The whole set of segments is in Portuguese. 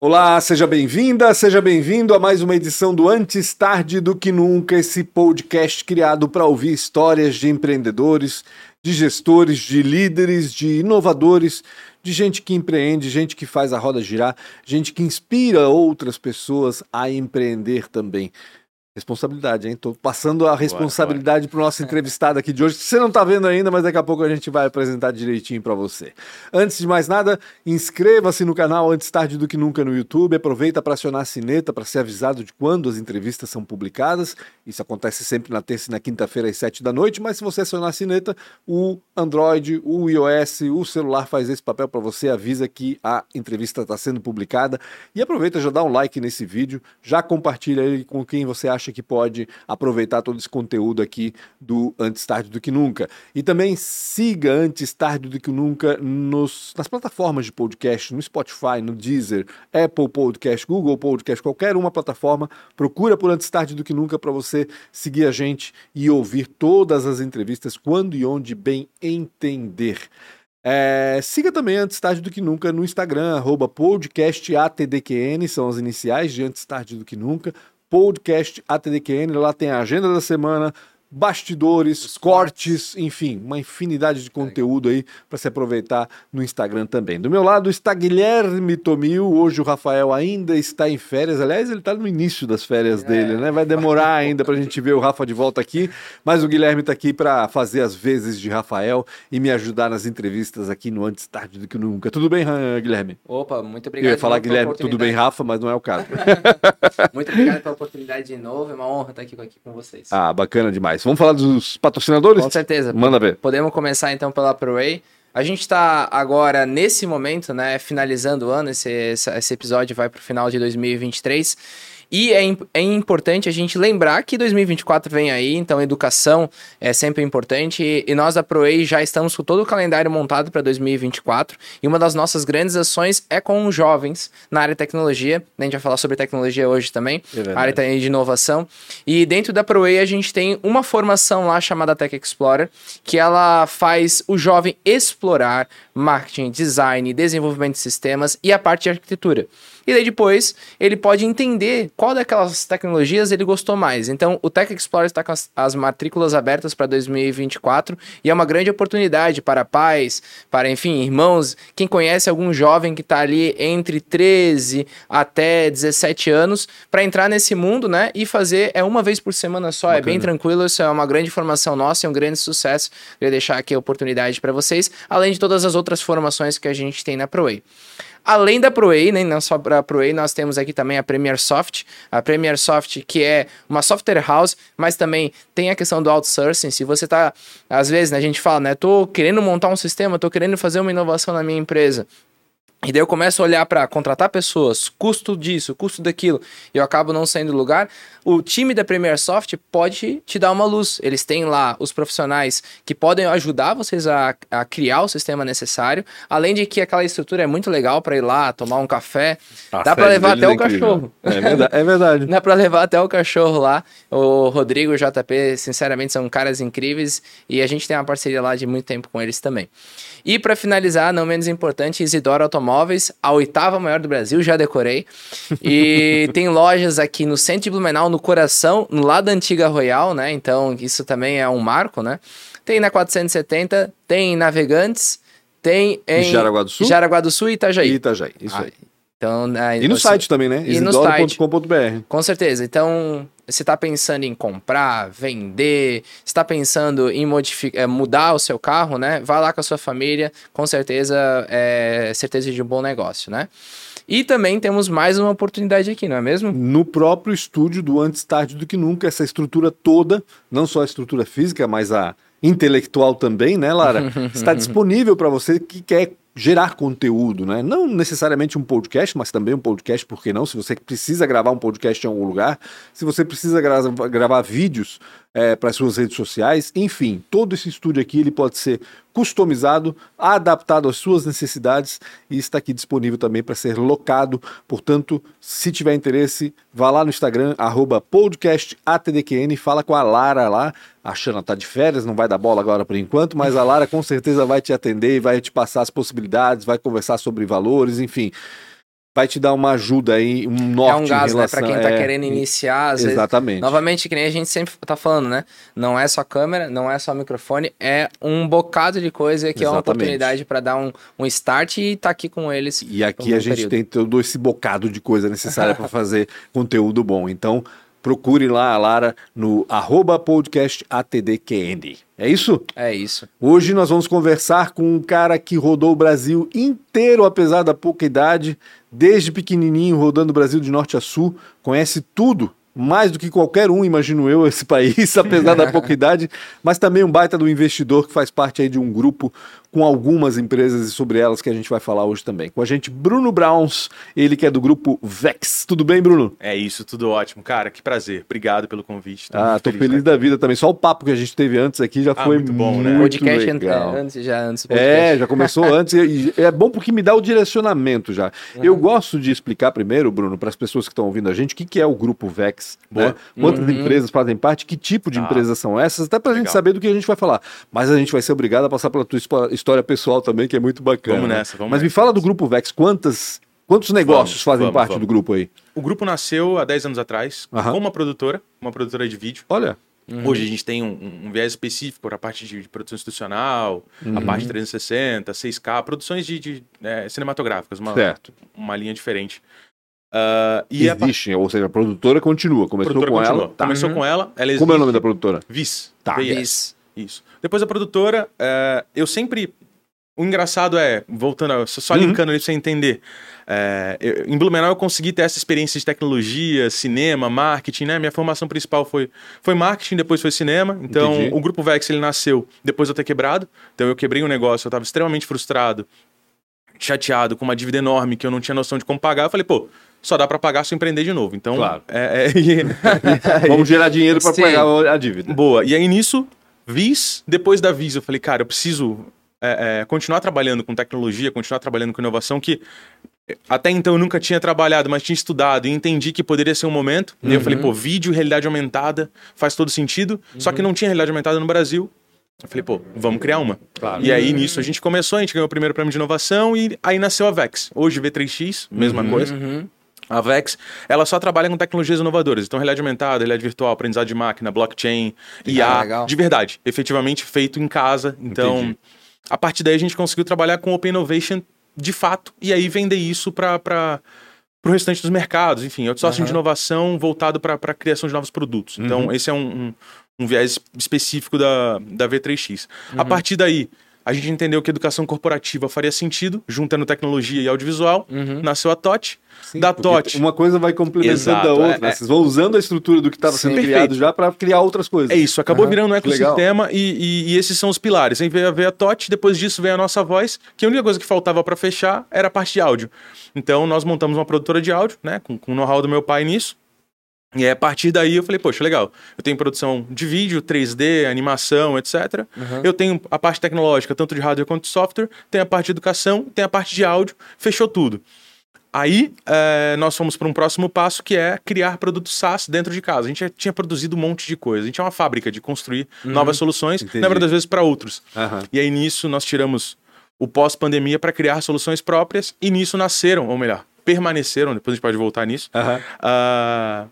Olá, seja bem-vinda, seja bem-vindo a mais uma edição do Antes Tarde do Que Nunca, esse podcast criado para ouvir histórias de empreendedores, de gestores, de líderes, de inovadores, de gente que empreende, gente que faz a roda girar, gente que inspira outras pessoas a empreender também. Responsabilidade, hein? Tô passando a responsabilidade para o nosso entrevistado aqui de hoje, você não está vendo ainda, mas daqui a pouco a gente vai apresentar direitinho para você. Antes de mais nada, inscreva-se no canal Antes Tarde do Que Nunca no YouTube, aproveita para acionar a sineta para ser avisado de quando as entrevistas são publicadas. Isso acontece sempre na terça e na quinta-feira às sete da noite, mas se você acionar a sineta, o Android, o iOS, o celular faz esse papel para você, avisa que a entrevista está sendo publicada e aproveita já dá um like nesse vídeo, já compartilha ele com quem você acha acha que pode aproveitar todo esse conteúdo aqui do Antes Tarde do Que Nunca. E também siga Antes Tarde do Que Nunca nos, nas plataformas de podcast, no Spotify, no Deezer, Apple Podcast, Google Podcast, qualquer uma plataforma. Procura por Antes Tarde do Que Nunca para você seguir a gente e ouvir todas as entrevistas quando e onde bem entender. É, siga também Antes Tarde do Que Nunca no Instagram, arroba podcastatdqn, são as iniciais de Antes Tarde do Que Nunca podcast ATDQN. Lá tem a agenda da semana, bastidores, cortes, enfim, uma infinidade de conteúdo aí para se aproveitar no Instagram também. Do meu lado está Guilherme Tomil, hoje o Rafael ainda está em férias, aliás, ele está no início das férias é. dele, né? Vai demorar ainda para a gente ver o Rafa de volta aqui, mas o Guilherme está aqui para fazer as vezes de Rafael e me ajudar nas entrevistas aqui no Antes Tarde do que Nunca. Tudo bem, Guilherme? Opa, muito obrigado. Eu ia falar Guilherme, tudo bem, Rafa, mas não é o caso. muito obrigado pela oportunidade de novo, é uma honra estar aqui com vocês. Ah, bacana demais. Vamos falar dos patrocinadores? Com certeza. Manda ver. Podemos começar então pela ProWay. A gente está agora, nesse momento, né, finalizando o ano, esse, esse episódio vai para o final de 2023. E é, é importante a gente lembrar que 2024 vem aí, então educação é sempre importante. E, e nós da ProEI já estamos com todo o calendário montado para 2024. E uma das nossas grandes ações é com jovens na área de tecnologia. A gente vai falar sobre tecnologia hoje também, é área de inovação. E dentro da ProEI a gente tem uma formação lá chamada Tech Explorer, que ela faz o jovem explorar marketing, design, desenvolvimento de sistemas e a parte de arquitetura. E daí depois ele pode entender qual daquelas tecnologias ele gostou mais. Então o Tech Explorer está com as, as matrículas abertas para 2024 e é uma grande oportunidade para pais, para enfim, irmãos, quem conhece algum jovem que está ali entre 13 até 17 anos para entrar nesse mundo, né? E fazer é uma vez por semana só, Bacana. é bem tranquilo, isso é uma grande formação nossa, é um grande sucesso. Queria deixar aqui a oportunidade para vocês, além de todas as outras formações que a gente tem na ProWay. Além da ProA, né, não só para a ProA, nós temos aqui também a Premier Soft, a Premier Soft que é uma software house, mas também tem a questão do outsourcing. Se você está, às vezes, né, a gente fala, né, tô querendo montar um sistema, tô querendo fazer uma inovação na minha empresa. E daí eu começo a olhar para contratar pessoas, custo disso, custo daquilo, e eu acabo não saindo do lugar. O time da Premier Soft pode te dar uma luz. Eles têm lá os profissionais que podem ajudar vocês a, a criar o sistema necessário. Além de que aquela estrutura é muito legal para ir lá tomar um café. A Dá para levar até é o cachorro. É verdade. É verdade. Dá para levar até o cachorro lá. O Rodrigo e o JP, sinceramente, são caras incríveis e a gente tem uma parceria lá de muito tempo com eles também. E para finalizar, não menos importante, Isidoro Automóveis, a oitava maior do Brasil, já decorei. E tem lojas aqui no centro de Blumenau, no coração, no lado da antiga Royal, né? Então isso também é um marco, né? Tem na 470, tem em Navegantes, tem em Jaraguá do Sul, Jaraguá do Sul e Itajaí. Itajaí, isso ah, aí. Então, e no site também, né? Isidoro.com.br. Com certeza. Então, você está pensando em comprar, vender, está pensando em modificar, eh, mudar o seu carro, né? Vai lá com a sua família, com certeza é certeza de um bom negócio, né? E também temos mais uma oportunidade aqui, não é mesmo? No próprio estúdio do Antes Tarde do Que Nunca, essa estrutura toda, não só a estrutura física, mas a intelectual também, né, Lara? Está disponível para você que quer gerar conteúdo, né? Não necessariamente um podcast, mas também um podcast, por que não? Se você precisa gravar um podcast em algum lugar, se você precisa gra gravar vídeos é, para as suas redes sociais, enfim, todo esse estúdio aqui ele pode ser customizado, adaptado às suas necessidades e está aqui disponível também para ser locado. Portanto, se tiver interesse, vá lá no Instagram, podcastatdqn, fala com a Lara lá. A Xana tá de férias, não vai dar bola agora por enquanto, mas a Lara com certeza vai te atender e vai te passar as possibilidades, vai conversar sobre valores, enfim vai te dar uma ajuda aí, um norte é um gás, relação... né? Pra quem tá é, querendo iniciar, às vezes- Exatamente. Novamente, que nem a gente sempre tá falando, né? Não é só câmera, não é só microfone, é um bocado de coisa que é uma Exatamente. oportunidade pra dar um, um start e tá aqui com eles. E aqui a gente período. tem todo esse bocado de coisa necessária para fazer conteúdo bom. Então, procure lá a Lara no arroba podcast ATDQN. É isso? É isso. Hoje nós vamos conversar com um cara que rodou o Brasil inteiro, apesar da pouca idade, desde pequenininho, rodando o Brasil de norte a sul, conhece tudo, mais do que qualquer um, imagino eu, esse país, apesar da pouca idade, mas também um baita do investidor que faz parte aí de um grupo com algumas empresas e sobre elas que a gente vai falar hoje também. Com a gente, Bruno Browns, ele que é do grupo Vex. Tudo bem, Bruno? É isso, tudo ótimo. Cara, que prazer. Obrigado pelo convite. Ah, muito tô feliz da vida também. Só o papo que a gente teve antes aqui já Ah, foi muito bom, né? O muito podcast legal. é, antes, já antes do É, podcast. já começou antes e e é bom porque me dá o direcionamento já. Eu gosto de explicar primeiro, Bruno, para as pessoas que estão ouvindo a gente, o que, que é o grupo Vex, Boa. né? Quantas Uhum. empresas fazem parte, que tipo de Ah. empresas são essas, até para a gente saber do que a gente vai falar. Mas a gente vai ser obrigado a passar pela tua espo- história pessoal também, que é muito bacana. Vamos né? nessa, vamos Mas me fala do grupo Vex, quantas, quantos negócios Vamos, fazem vamos, parte vamos. do grupo aí? O grupo nasceu há 10 anos atrás com uma produtora, uma produtora de vídeo. Olha, Hoje a gente tem um, um- viés específico para a parte de, de produção institucional, Uhum. a parte de 360, 6K, produções de, de, é, cinematográficas, uma, certo. uma linha diferente. Ah, e a Existe, ou seja, a produtora continua. Começou produtora com continua. ela. Tá. Começou com ela, ela Como é o nome da produtora? Vis. Tá. VIS. Isso. Depois a produtora, é, eu sempre. O engraçado é, voltando, a- só Uhum. linkando ali pra você entender. é, eu- em Blumenau eu consegui ter essa experiência de tecnologia, cinema, marketing, né? Minha formação principal foi, foi marketing, depois foi cinema. Então, Entendi. o Grupo Vex, ele nasceu depois de eu ter quebrado. Então, eu quebrei um negócio, eu tava extremamente frustrado, chateado, com uma dívida enorme que eu não tinha noção de como pagar. Eu falei, pô, só dá pra pagar se eu empreender de novo. Então, Claro. é, é- Vamos gerar dinheiro para pagar a dívida. Boa. E aí nisso, Vis, depois da Vis, eu falei, cara, eu preciso é, é, continuar trabalhando com tecnologia, continuar trabalhando com inovação, que até então eu nunca tinha trabalhado, mas tinha estudado e entendi que poderia ser um momento. E aí eu falei, pô, vídeo, realidade aumentada, faz todo sentido. Só que não tinha realidade aumentada no Brasil. Eu falei, pô, vamos criar uma. Claro. E aí nisso a gente começou, a gente ganhou o primeiro prêmio de inovação e aí nasceu a Vex. Hoje V3X, mesma coisa. Uhum. A Vex, ela só trabalha com tecnologias inovadoras. Então, realidade aumentada, realidade virtual, aprendizado de máquina, blockchain, IA, legal. de verdade, efetivamente feito em casa. Então, Entendi. a partir daí a gente conseguiu trabalhar com Open Innovation de fato e aí vender isso para o restante dos mercados. Enfim, outsourcing de Aham. inovação voltado para a criação de novos produtos. Então, esse é um, um, um viés específico da, da V3X. A partir daí, a gente entendeu que educação corporativa faria sentido, juntando tecnologia e audiovisual. Uhum. Nasceu a TOT. Sim, da TOT. Uma coisa vai complementando a outra. é, né? é. Vocês vão usando a estrutura do que estava sendo Sim. criado Perfeito. já para criar outras coisas. É isso, acabou Aham, virando um ecossistema e, e- e esses são os pilares. Aí veio, veio a TOT, depois disso veio a nossa voz, que a única coisa que faltava para fechar era a parte de áudio. Então nós montamos uma produtora de áudio, né, com, com o know-how do meu pai nisso. E aí, a partir daí eu falei, poxa, legal. Eu tenho produção de vídeo, 3D, animação, etc. Uhum. Eu tenho a parte tecnológica, tanto de hardware quanto de software, tem a parte de educação, tem a parte de áudio, fechou tudo. Aí eh, nós fomos para um próximo passo que é criar produtos SaaS dentro de casa. A gente já tinha produzido um monte de coisa. A gente é uma fábrica de construir novas soluções, Entendi. na das vezes para outros. Aham. E aí nisso nós tiramos o pós-pandemia para criar soluções próprias e nisso nasceram, ou melhor, permaneceram, depois a gente pode voltar nisso, Aham. ah,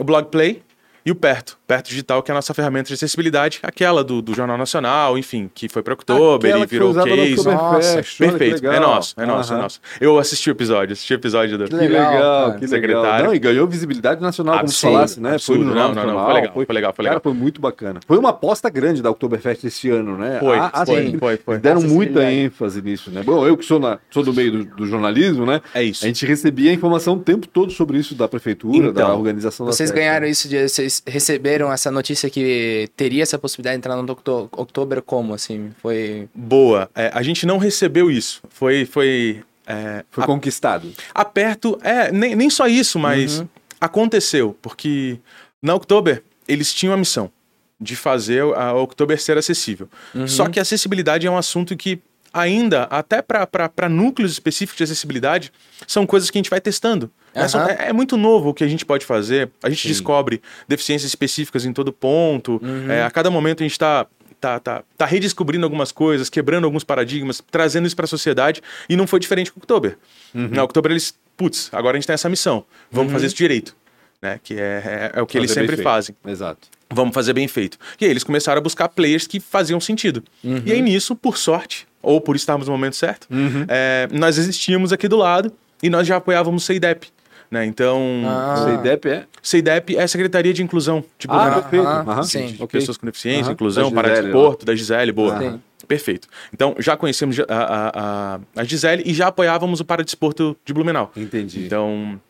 o Blogplay e o Perto. Perto Digital, que é a nossa ferramenta de acessibilidade, aquela do, do Jornal Nacional, enfim, que foi para Oktober Aquela e que foi virou case. Nossa, que Perfeito, é legal. nosso, é nosso, é Aham. nosso. Eu assisti o episódio, assisti o episódio do... Que Legal, legal, que legal. Secretário. Não, e ganhou visibilidade nacional, como Absurdo, tu falasse, né? absurdo. Foi no Não, não, não, foi legal, foi legal, foi legal. Cara, foi muito bacana. Foi uma aposta grande da Oktoberfest esse ano, né? Foi, A- a- foi, sim, foi, foi. Deram muita ênfase nisso, né? Bom, eu que sou, na- sou do meio do, do jornalismo, né? É isso. A gente recebia informação o tempo todo sobre isso da prefeitura, da Então, organização da Vocês festa. ganharam isso de. Vocês receberam essa notícia que teria essa possibilidade de entrar no Octo- October como, assim? Foi. Boa. É, a gente não recebeu isso. Foi... foi é, Foi conquistado. aperto. É, nem, nem só isso, mas aconteceu, porque na Oktober eles tinham a missão de fazer a Oktober ser acessível. Só que a acessibilidade é um assunto que ainda, até para núcleos específicos de acessibilidade, são coisas que a gente vai testando. São- Aham. É, é muito novo o que a gente pode fazer. A gente descobre deficiências específicas em todo ponto. É, a cada momento a gente está tá, tá, tá redescobrindo algumas coisas, quebrando alguns paradigmas, trazendo isso para a sociedade. E não foi diferente com o Oktober. Na Oktober eles putz, agora a gente tem essa missão, vamos fazer isso direito. Né? Que é, é, é o que eles Fazer bem sempre fazem. Exato. Vamos fazer bem feito. E aí eles começaram a buscar players que faziam sentido. E aí nisso, por sorte, ou por estarmos no momento certo, é, nós existíamos aqui do lado e nós já apoiávamos o CEIDEP. Né? Então, Ah. CIDEP é? CEIDEP é a Secretaria de Inclusão de Ah, Blumenau. perfeito. Aham, Aham. sim. de Ok. pessoas com deficiência, Aham. inclusão, Da Gisele, paradesporto, da Gisele, boa. Sim. Perfeito. Então, já conhecemos a, a, a, a Gisele e já apoiávamos o paradesporto de Blumenau. Entendi. Então,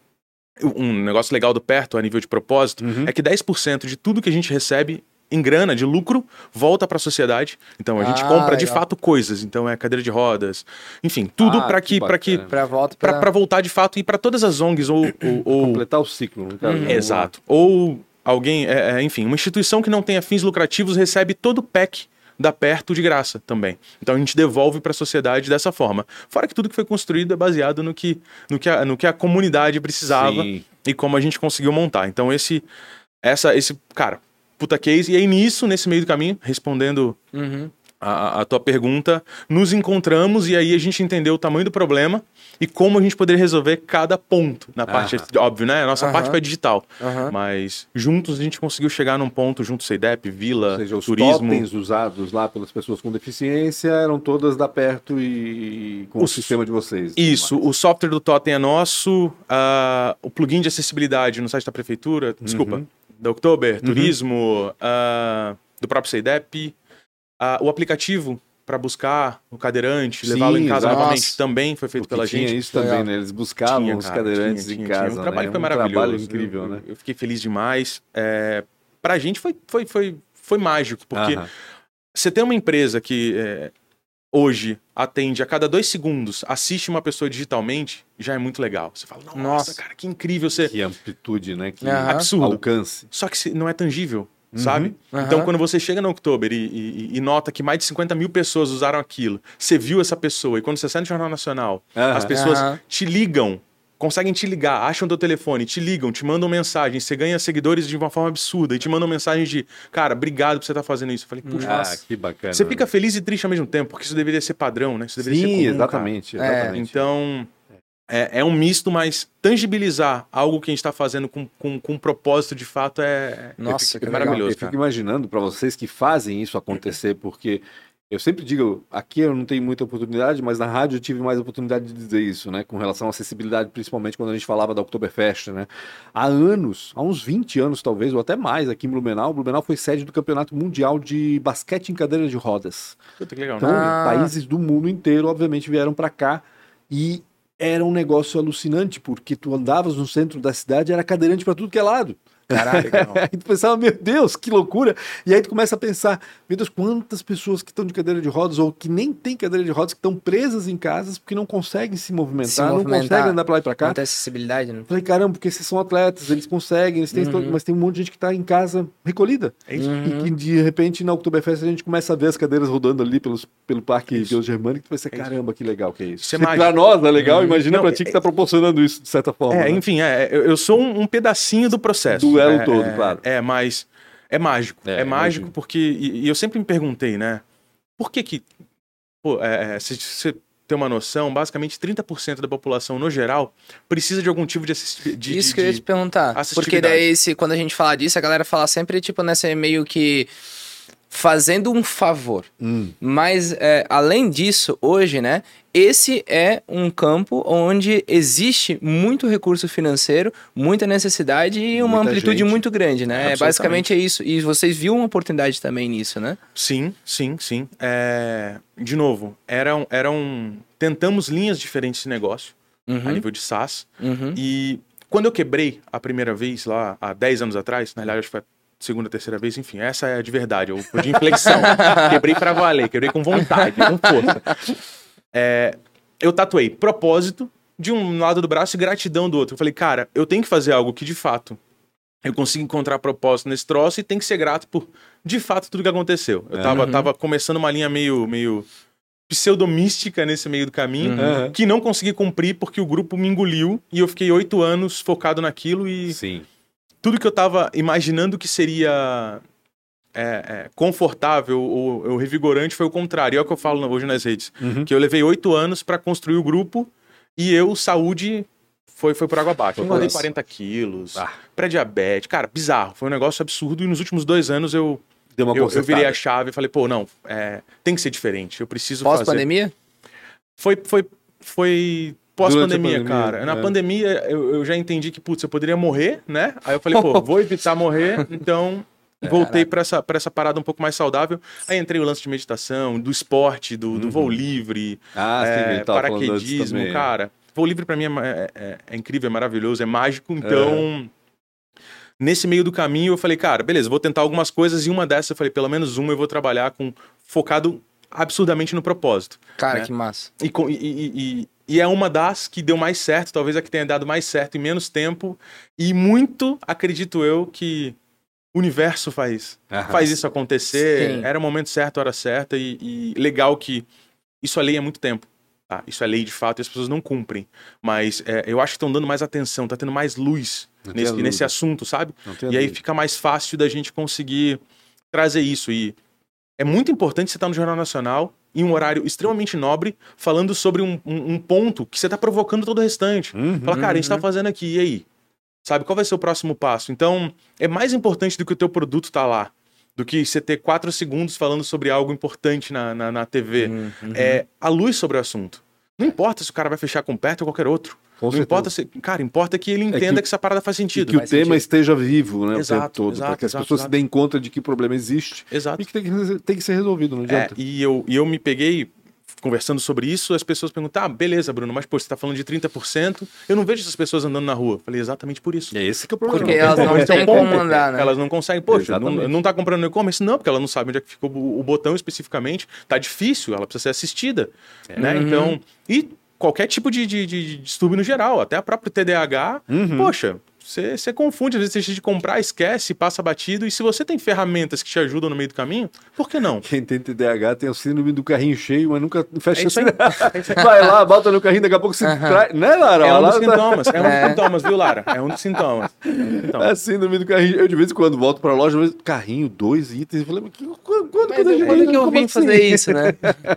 um negócio legal do perto, a nível de propósito, Uhum. é que 10% de tudo que a gente recebe em grana, de lucro, volta para a sociedade. Então, a gente Ah, compra de legal. fato coisas. Então, é cadeira de rodas, enfim, tudo Ah, para que para que. Pra pra voltar de fato e para todas as ONGs ou, ou, ou- Completar o ciclo. Uhum. Exato. Ou alguém, é, é, enfim, uma instituição que não tenha fins lucrativos recebe todo o PEC da Perto de graça também. Então a gente devolve para a sociedade dessa forma. Fora que tudo que foi construído é baseado no que, no que, a, no que a comunidade precisava Sim. e como a gente conseguiu montar. Então esse, essa, esse, cara, puta case. E aí nisso, nesse meio do caminho, respondendo Uhum. a, a tua pergunta, nos encontramos e aí a gente entendeu o tamanho do problema e como a gente poderia resolver cada ponto na parte, óbvio, né? A nossa Aham. parte foi digital, Aham. mas juntos a gente conseguiu chegar num ponto, junto CEIDEP, Vila, Ou seja, os Turismo. totens usados lá pelas pessoas com deficiência eram todas da perto e com o Os- sistema de vocês. Isso, o software do Totem é nosso, ah, o plugin de acessibilidade no site da prefeitura, desculpa, Uhum. Da Oktober, Turismo, ah, do próprio CEIDEP, ah, o aplicativo para buscar o cadeirante, levá-lo em casa exato. novamente, Nossa. também foi feito Porque pela tinha gente. isso também, né? Eles buscavam Tinha, os cara, cadeirantes tinha, em tinha, casa. tinha. Um trabalho né? foi Um maravilhoso. trabalho incrível, eu, né? Eu fiquei feliz demais. É, pra gente foi, foi, foi, foi mágico, porque Aham. você tem uma empresa que é, hoje atende a cada dois segundos, assiste uma pessoa digitalmente, já é muito legal. Você fala, nossa, Nossa. cara, que incrível você. Que amplitude, né? Que Aham. Absurdo. alcance. Só que não é tangível, Uhum. sabe? Aham. Então, quando você chega no Oktober e, e- e nota que mais de 50 mil pessoas usaram aquilo, você viu essa pessoa, e quando você sai no Jornal Nacional, as pessoas te ligam, conseguem te ligar, acham teu telefone, te ligam, te mandam mensagem, você ganha seguidores de uma forma absurda e te mandam mensagem de, cara, obrigado por você estar fazendo isso. Eu falei, puxa, Ah, que bacana. você fica feliz e triste ao mesmo tempo, porque isso deveria ser padrão, né? Isso deveria ser Sim, comum, cara. exatamente, É. exatamente. Então, é, é um misto, mas tangibilizar algo que a gente está fazendo com, com, com um propósito de fato é, Nossa, é que Eu maravilhoso. fico cara. imaginando para vocês que fazem isso acontecer, porque eu sempre digo, aqui eu não tenho muita oportunidade, mas na rádio eu tive mais oportunidade de dizer isso, né? Com relação à acessibilidade, principalmente quando a gente falava da Oktoberfest, né? Há anos, há uns 20 anos talvez, ou até mais, aqui em Blumenau, Blumenau foi sede do Campeonato Mundial de Basquete em Cadeira de Rodas. Puta, que legal, Então, né? Ah. países do mundo inteiro, obviamente, vieram para cá e era um negócio alucinante, porque tu andavas no centro da cidade, era cadeirante para tudo que é lado. Caralho, legal. Aí tu pensava, meu Deus, que loucura. E aí tu começa a pensar, meu Deus, quantas pessoas que estão de cadeira de rodas ou que nem tem cadeira de rodas, que estão presas em casas porque não conseguem se movimentar, Se não movimentar. conseguem andar para lá e para cá. Não tem acessibilidade, né? Falei, caramba, porque esses são atletas, eles conseguem, eles têm Uhum. mas tem um monte de gente que está em casa recolhida. É isso. E que de repente na Oktoberfest a gente começa a ver as cadeiras rodando ali pelos, pelo Parque Isso. Deus Germânico, tu vai ser, É caramba, que legal que é isso. Isso é pra nós é legal, Uhum. imagina Não, pra ti que tá proporcionando isso de certa forma. É, né? enfim, é, eu, eu sou um, um pedacinho do processo. Do elo É, todo, é, claro. É, mas é mágico. É, É, mágico imagino. porque. E, e eu sempre me perguntei, né? Por que que. Pô, é, é, se você tem uma noção, basicamente 30% da população no geral precisa de algum tipo de assistência. Isso que eu ia te perguntar. Porque daí, se, quando a gente fala disso, a galera fala sempre, tipo, nessa meio que fazendo um favor. Hum, Mas, é, além disso, hoje, né, esse é um campo onde existe muito recurso financeiro, muita necessidade e uma Muita amplitude gente. muito grande, né? Absolutamente. Basicamente é isso. E vocês viram uma oportunidade também nisso, né? Sim, sim, sim. É, de novo, eram, eram. Tentamos linhas diferentes de negócio a Uhum, nível de SaaS. uhum. E quando eu quebrei a primeira vez, lá há 10 anos atrás, na realidade acho que foi segunda, terceira vez, enfim, essa é de verdade, o de inflexão. quebrei pra valer, quebrei com vontade, com força. É, eu tatuei propósito de um lado do braço e gratidão do outro. Eu falei, cara, eu tenho que fazer algo que de fato eu consigo encontrar propósito nesse troço e tem que ser grato por de fato tudo que aconteceu. Eu tava, Uhum. tava começando uma linha meio, meio pseudomística nesse meio do caminho Uhum. que não consegui cumprir porque o grupo me engoliu e eu fiquei oito anos focado naquilo e Sim. Tudo que eu tava imaginando que seria é, é, confortável ou, ou revigorante foi o contrário. É o que eu falo hoje nas redes. Uhum. Que eu levei oito anos para construir o grupo e eu, saúde, Foi, foi por água abaixo. Engordei isso. 40 quilos, Ah. pré-diabetes. Cara, bizarro. Foi um negócio absurdo. E nos últimos dois anos eu, Deu uma eu, eu virei a chave e falei, pô, não, é, tem que ser diferente. Eu preciso fazer. Pós-pandemia? Foi, foi, foi pós-pandemia, cara. Na é. pandemia eu, eu já entendi que, putz, eu poderia morrer, né? Aí eu falei, pô, vou evitar morrer, então voltei pra essa, pra essa parada um pouco mais saudável. Aí entrei o lance de meditação, do esporte, do, do voo livre, Ah, é, paraquedismo, cara. Voo livre pra mim é, é- é- é incrível, é maravilhoso, é mágico, então... Nesse meio do caminho, eu falei, cara, beleza, vou tentar algumas coisas e uma dessas eu falei, pelo menos uma eu vou trabalhar com focado absurdamente no propósito. Cara, né? que massa. E, com- e- e- e- é uma das que deu mais certo, talvez a que tenha dado mais certo em menos tempo. E muito, acredito eu, que o universo faz, Aham. faz isso acontecer. Sim. Era o momento certo, a hora certa. E, e legal que isso é lei há muito tempo. tá? Isso é lei de fato e as pessoas não cumprem. Mas é, eu acho que estão dando mais atenção, tá tendo mais luz nesse, nesse assunto, sabe? E aí fica mais fácil da gente conseguir trazer isso. E é muito importante você estar no Jornal Nacional em um horário extremamente nobre, falando sobre um, um- um ponto que você está provocando todo o restante. Uhum. Fala, cara, a gente tá fazendo aqui, e aí? Sabe, qual vai ser o próximo passo? Então, é mais importante do que o teu produto tá lá, do que você ter quatro segundos falando sobre algo importante na, na, na TV. Uhum. É a luz sobre o assunto. Não importa se o cara vai fechar com perto ou qualquer outro. Com não certeza. importa se. Cara, importa que ele entenda que- que, essa parada faz E sentido. que o tema sentido. esteja vivo, né, o Exato, tempo todo, para que as exato, pessoas exato. se deem conta de que o problema existe Exato. e que tem que, tem que ser resolvido, não É, adianta. e eu, e eu me peguei conversando sobre isso, as pessoas perguntam, ah, beleza, Bruno, mas pô, você tá falando de 30%, eu não vejo essas pessoas andando na rua. Falei, exatamente por isso. É esse que é o problema. Porque elas não é têm ponto. como andar, né? Elas não conseguem, poxa, não, Exatamente. não tá comprando no e-commerce? Não, porque ela não sabe onde é que ficou o, botão especificamente. Tá difícil, ela precisa ser assistida. Né? Uhum. Então, e qualquer tipo de, de, de distúrbio no geral, até a própria TDAH, Uhum. poxa, você você confunde, às vezes você deixa de comprar, esquece, passa batido, e se você tem ferramentas que te ajudam no meio do caminho, por que não? Quem tem TDAH tem o síndrome do carrinho cheio, mas nunca fecha É isso aí. assim. Vai lá, bota no carrinho, daqui a pouco você traz. Né, Lara? É um dos tá- sintomas, é um dos É. sintomas, viu, Lara? É um dos sintomas. Então, É a síndrome do carrinho. Eu de vez em quando volto pra loja, vejo, carrinho, dois itens. Eu falei, mas que- quando, que é eu como vim assim? fazer isso, né?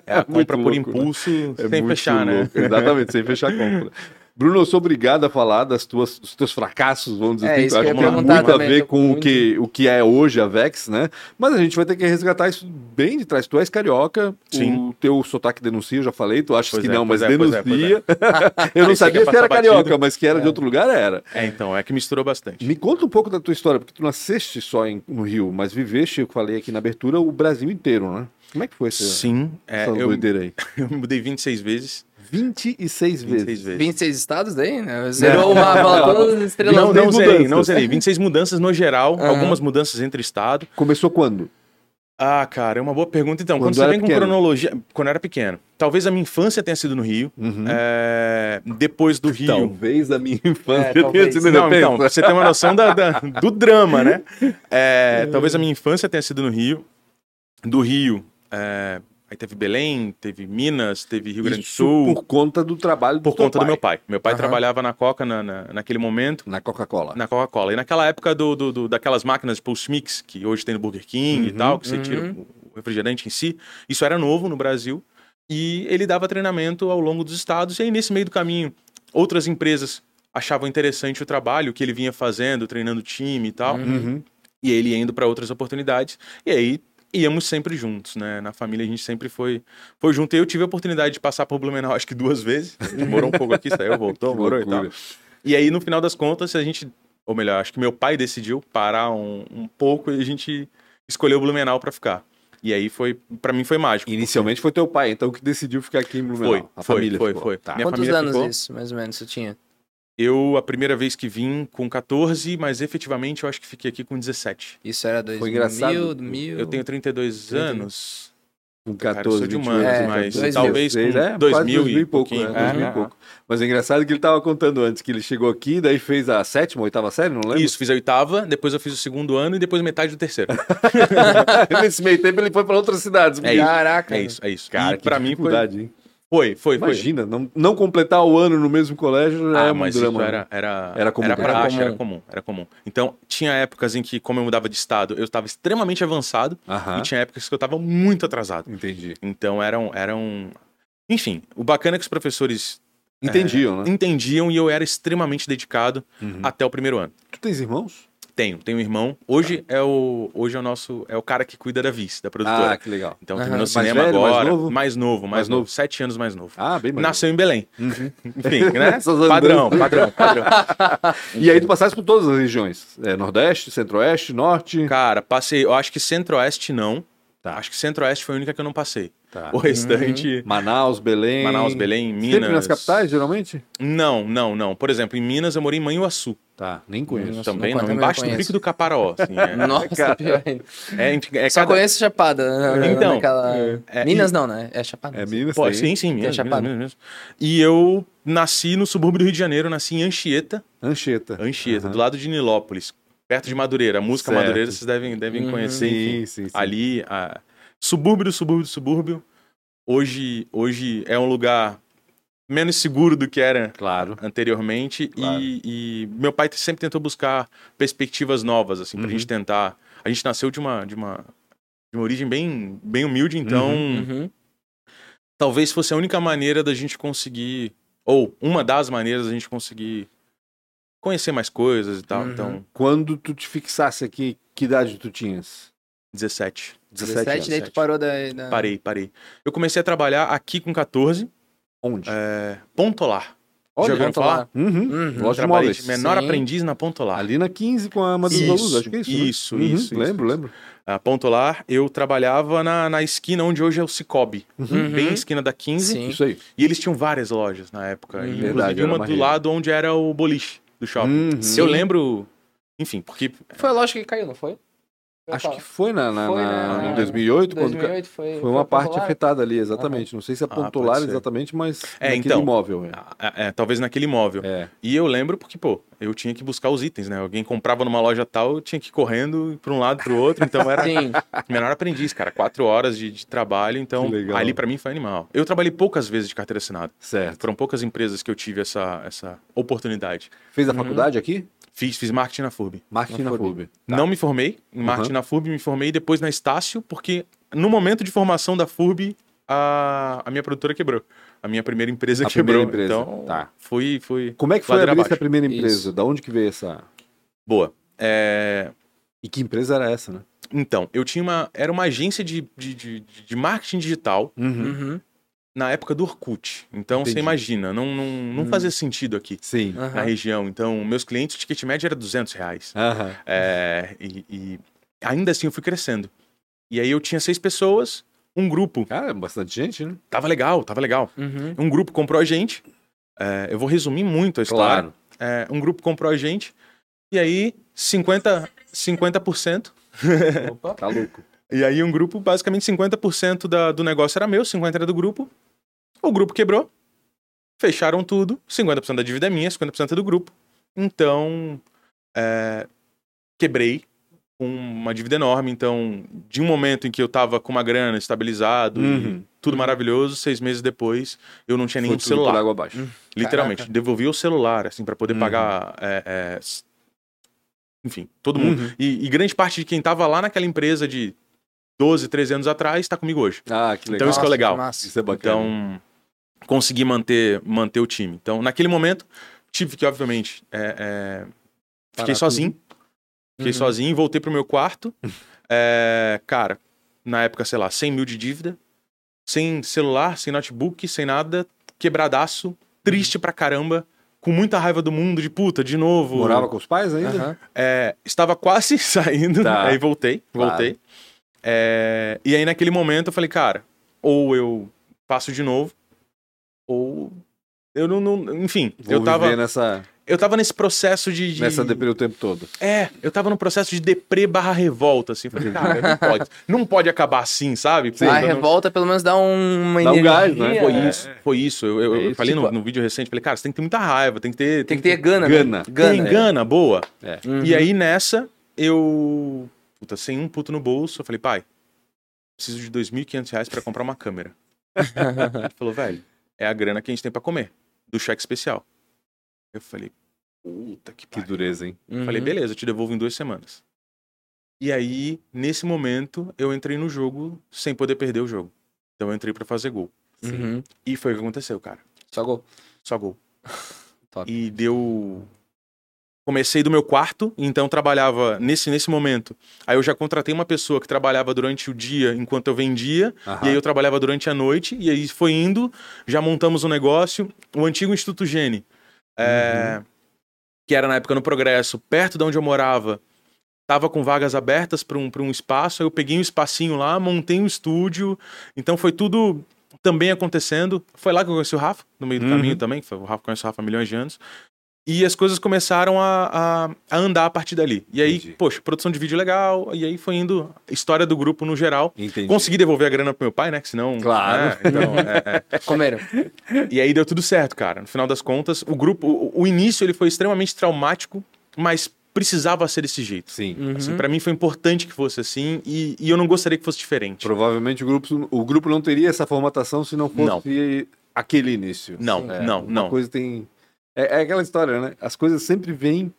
é a muito compra por louco, né? impulso, É sem fechar, né? louco. Exatamente, sem fechar a compra. Bruno, eu sou obrigado a falar das tuas, dos teus fracassos, vamos dizer É, assim. isso que acho que tem muito a também, ver com muito- o, que, o que é hoje a Vex, né? Mas a gente vai ter que resgatar isso bem de trás. Tu és carioca, Sim. o teu sotaque denuncia, eu já falei, tu achas Pois que é, não, mas pois é, pois é, denuncia. pois eu não você sabia quer se era carioca, batido. mas que era de outro lugar, era. É, então, é que misturou bastante. Me conta um pouco da tua história, porque tu nasceste só em- no Rio, mas viveste, eu falei aqui na abertura, o Brasil inteiro, né? Como é que foi essa, Sim, é, essa eu, doideira aí? eu me mudei 26 vezes. 26 vezes. 26 vezes. 26 estados daí, né? Zerou o mapa, todas as estrelas. Não, não mudanças. zerei, não zerei. 26 mudanças no geral, Aham. algumas mudanças entre estado. Começou quando? Ah, cara, é uma boa pergunta. Então, Quando quando, você vem com pequeno. cronologia. Quando eu era pequeno. Talvez a minha infância tenha sido no Rio. Uhum. É, Depois do Rio. Talvez a minha infância É, tenha sido Não, então, independente. pra você ter uma noção da, da- do drama, né? É, talvez a minha infância tenha sido no Rio. Do Rio, é, aí teve Belém, teve Minas, teve Rio Grande do Sul. por conta do trabalho do Por conta do meu pai. Meu pai Aham. trabalhava na Coca na, na- naquele momento, Na Coca-Cola. na Coca-Cola. E naquela época do, do- do- daquelas máquinas de Pulse Mix, que hoje tem no Burger King e Uhum, tal, que você uhum. tira o refrigerante em si, isso era novo no Brasil. E ele dava treinamento ao longo dos estados. E aí, nesse meio do caminho, outras empresas achavam interessante o trabalho que ele vinha fazendo, treinando time e tal. Uhum. E ele ia indo para outras oportunidades. E aí íamos sempre juntos, né? Na família a gente sempre foi, foi junto. E eu tive a oportunidade de passar por Blumenau acho que duas vezes. Morou um pouco aqui, saiu, voltou, Que morou e tal. E aí, no final das contas, a gente, ou melhor, acho que meu pai decidiu parar um, um pouco e a gente escolheu Blumenau para ficar. E aí foi, para mim foi mágico. Inicialmente foi teu pai, então, que decidiu ficar aqui em Blumenau. Foi, a foi, família foi, ficou. foi. Tá. Minha Quantos anos ficou- isso, mais ou menos, você tinha? Eu, a primeira vez que vim, com 14, mas efetivamente eu acho que fiquei aqui com 17. Isso era 2000, engraçado. 2000... Eu tenho 32 anos. Com Cara, eu 14, sou de 21 humanas, anos, mas 14, talvez com 16, é, 2000 quase 2000 e pouco. pouquinho. né? 2000 e É. pouco. Mas é engraçado que ele estava contando antes que ele chegou aqui, daí fez a sétima, oitava série, não lembro? Isso, fiz a oitava, depois eu fiz o segundo ano e depois metade do terceiro. Nesse meio tempo ele foi para outras cidades. É isso. Caraca. É isso, é isso. Cara, e pra mim foi, hein? Foi, foi, foi. Imagina, não, não completar o ano no mesmo colégio já Ah, é um mas drama. isso né? era, era, Era comum. era Era comum. era comum, era comum. Então, tinha épocas em que, como eu mudava de estado, eu estava extremamente avançado Aham, e tinha épocas que eu estava muito atrasado. entendi. Então, eram, eram... Enfim, o bacana é que os professores Entendiam, né? entendiam e eu era extremamente dedicado Uhum. até o primeiro ano. Tu tens irmãos? Tenho, tenho um irmão. Hoje é o hoje é o nosso é o cara que cuida da Viz, da produtora. Ah, que legal. Então Aham. terminou Mais cinema velho, mais agora, novo? mais novo, mais, Mais novo, novo. sete anos mais novo. Ah, bem mais Nasceu em Belém. Uhum. Enfim, né? Padrão, padrão, padrão. E aí tu passaste por todas as regiões? É, Nordeste, Centro-Oeste, Norte? Cara, passei, eu acho que Centro-Oeste não. Tá. Acho que Centro-Oeste foi a única que eu não passei. Tá. O restante, Manaus, Belém. Manaus, Belém, Minas. Sempre nas capitais, geralmente? Não, não, não. Por exemplo, em Minas eu morei em Manhuaçu. Tá, nem conheço. Nossa, também não, não, também embaixo do. Pico do Caparaó. Assim, é, Nossa, cara. pior ainda. é, enfim, é Só cada- conheço Chapada. na- Então, naquela- é, Minas não, né? É Chapada. É Minas, Pô, sim, sim, Minas, Chapada. Minas, Minas, Minas. E eu nasci no subúrbio do Rio de Janeiro, nasci em Anchieta, Anchieta. Anchieta, Aham. do lado de Nilópolis, perto de Madureira. A música Certo. Madureira vocês devem, devem Uhum. conhecer. Sim, sim, sim. ali, a... subúrbio subúrbio subúrbio. Hoje, hoje é um lugar menos seguro do que era Claro. anteriormente Claro. e, e meu pai sempre tentou buscar perspectivas novas assim pra Uhum. gente tentar a gente nasceu de uma de uma, de uma origem bem bem humilde então Uhum. talvez fosse a única maneira da gente conseguir ou uma das maneiras da gente conseguir conhecer mais coisas e tal Uhum. então Quando tu te fixasse aqui, que idade tu tinhas? 17 17, daí tu 17. parou da... da... parei parei eu comecei a trabalhar aqui com 14 Onde? é, Pontolar Olha, já ouviram falar lá. Uhum. Uhum. Loja de móveis. de menor Sim. aprendiz na Pontolar Ali na 15 com a Maduro da Luz, Isso, acho que é isso. né? isso, Uhum, isso, Lembro, isso. lembro. a Pontolar, eu trabalhava na, na esquina onde hoje é o Cicobi, Uhum. bem na esquina da 15. Sim. Isso aí. E eles tinham várias lojas na época. Uhum. e, Verdade, inclusive era uma uma do lado onde era o boliche do shopping. Uhum. Eu Sim. lembro, enfim, porque Foi a loja que caiu, não foi? Acho que foi na, na, Foi na- na- em 2008, quando ca- 2008 foi... foi uma parte Popular? afetada ali, exatamente. Não sei se Ah, apontou pode lá ser. exatamente, mas É, naquele então. imóvel. É. é, é, talvez naquele imóvel. É. E eu lembro porque, pô, eu tinha que buscar os itens, né? Alguém comprava numa loja tal, eu tinha que ir correndo pra um lado pro outro, então era Sim. menor aprendiz, cara. Quatro horas de, de trabalho, então Que legal. ali pra mim foi animal. Eu trabalhei poucas vezes de carteira assinada. Certo. Foram poucas empresas que eu tive essa, essa oportunidade. Fez a Uhum. faculdade aqui? Fiz, fiz marketing na FURB. Marketing Na na FURB. FURB. Tá. Não me formei em marketing na FURB, me formei depois na Estácio, porque no momento de formação da FURB, a, a minha produtora quebrou. A minha primeira empresa A quebrou. primeira empresa, Então, tá. fui, fui. Como é que foi abrir essa abaixo. primeira empresa? Isso. Da onde que veio essa... Boa. É, E que empresa era essa, né? Então, eu tinha uma. Era uma agência de, de, de, de marketing digital Uhum. Na época do Orkut. Então, Entendi. você imagina, não, não, não Hum. fazia sentido aqui. Sim. Na região. Então, meus clientes, o ticket médio era 200 reais. Aham. É, e, e ainda assim eu fui crescendo. E aí eu tinha seis pessoas, um grupo. Cara, é bastante gente, né? Tava legal, tava legal. Uhum. Um grupo comprou a gente. é, eu vou resumir muito a história. Claro. É, um grupo comprou a gente. E aí, 50%, 50%. Opa. Tá louco. E aí, um grupo, basicamente 50% da, do negócio era meu, 50% era do grupo. O grupo quebrou. Fecharam tudo. 50% da dívida é minha, 50% é do grupo. Então, é, quebrei com uma dívida enorme. Então, de um momento em que eu tava com uma grana estabilizado e Uhum. tudo maravilhoso, seis meses depois, eu não tinha nenhum Foi por celular. água abaixo. Literalmente. Caraca. Devolvi o celular, assim, pra poder Uhum. pagar. é, é, enfim, todo mundo. Uhum. E, e grande parte de quem tava lá naquela empresa de 12, 13 anos atrás tá comigo hoje. Ah, que legal. Então, isso que é Nossa, legal. massa. Isso é bacana. Então, consegui manter, manter o time. Então, naquele momento, tive que, obviamente, é, é, fiquei Parar sozinho. Fiquei Uhum. sozinho, voltei pro meu quarto. É, cara, na época, sei lá, 100 mil de dívida, sem celular, sem notebook, sem nada, quebradaço, triste pra caramba, com muita raiva do mundo, de puta, de novo. Morava com os pais ainda? Aham. É, estava quase saindo, Tá. aí voltei, Claro. É, e aí naquele momento eu falei, cara, ou eu faço de novo, ou eu não, não- enfim, Vou eu tava, viver nessa, eu tava nesse processo de, de- nessa deprê o tempo todo. é, eu tava no processo de deprê barra revolta, assim, falei, cara, não pode, não pode acabar assim, sabe? Pô, a eu não- revolta pelo menos dá um- uma Dá um energia. gás, né? Foi É. isso, foi isso. Eu, eu- É eu isso, falei no, tipo- no vídeo recente, falei, cara, você tem que ter muita raiva, tem que ter, Tem que ter gana, né? Gana. tem gana boa. É. Uhum. E aí nessa, eu. Puta, sem um puto no bolso, eu falei, pai, preciso de 2.500 reais pra comprar uma câmera. Ele falou, velho, é a grana que a gente tem pra comer, do cheque especial. Eu falei, puta que Que dureza, hein? Uhum. Falei, beleza, eu te devolvo em duas semanas. E aí, nesse momento, eu entrei no jogo sem poder perder o jogo. Então eu entrei pra fazer gol. Uhum. E foi o que aconteceu, cara. Só gol. só gol. Top. E deu. Comecei do meu quarto, então trabalhava nesse, nesse momento. Aí eu já contratei uma pessoa que trabalhava durante o dia enquanto eu vendia, Aham. e aí eu trabalhava durante a noite, e aí foi indo, já montamos um negócio. O antigo Instituto Gene, é, que era na época no Progresso, perto de onde eu morava, tava com vagas abertas para um, pra um espaço, aí eu peguei um espacinho lá, montei um estúdio, então foi tudo também acontecendo. Foi lá que eu conheci o Rafa, no meio do Uhum. caminho também, foi- o Rafa conhece o Rafa há milhões de anos. E as coisas começaram a, a, a andar a partir dali. E aí, Entendi. poxa, produção de vídeo legal, e aí foi indo história do grupo no geral. Entendi. Consegui devolver a grana pro meu pai, né? Que senão. Claro. né, então, é, é. Comeram. E aí deu tudo certo, cara. No final das contas, o grupo, o, o início ele foi extremamente traumático, mas precisava ser desse jeito. Sim. Uhum. Assim, para mim foi importante que fosse assim e, e eu não gostaria que fosse diferente. Provavelmente o grupo, o grupo não teria essa formatação se não fosse aquele início. Não, É, não, uma não. coisa tem. É, é aquela história, né? As coisas sempre vêm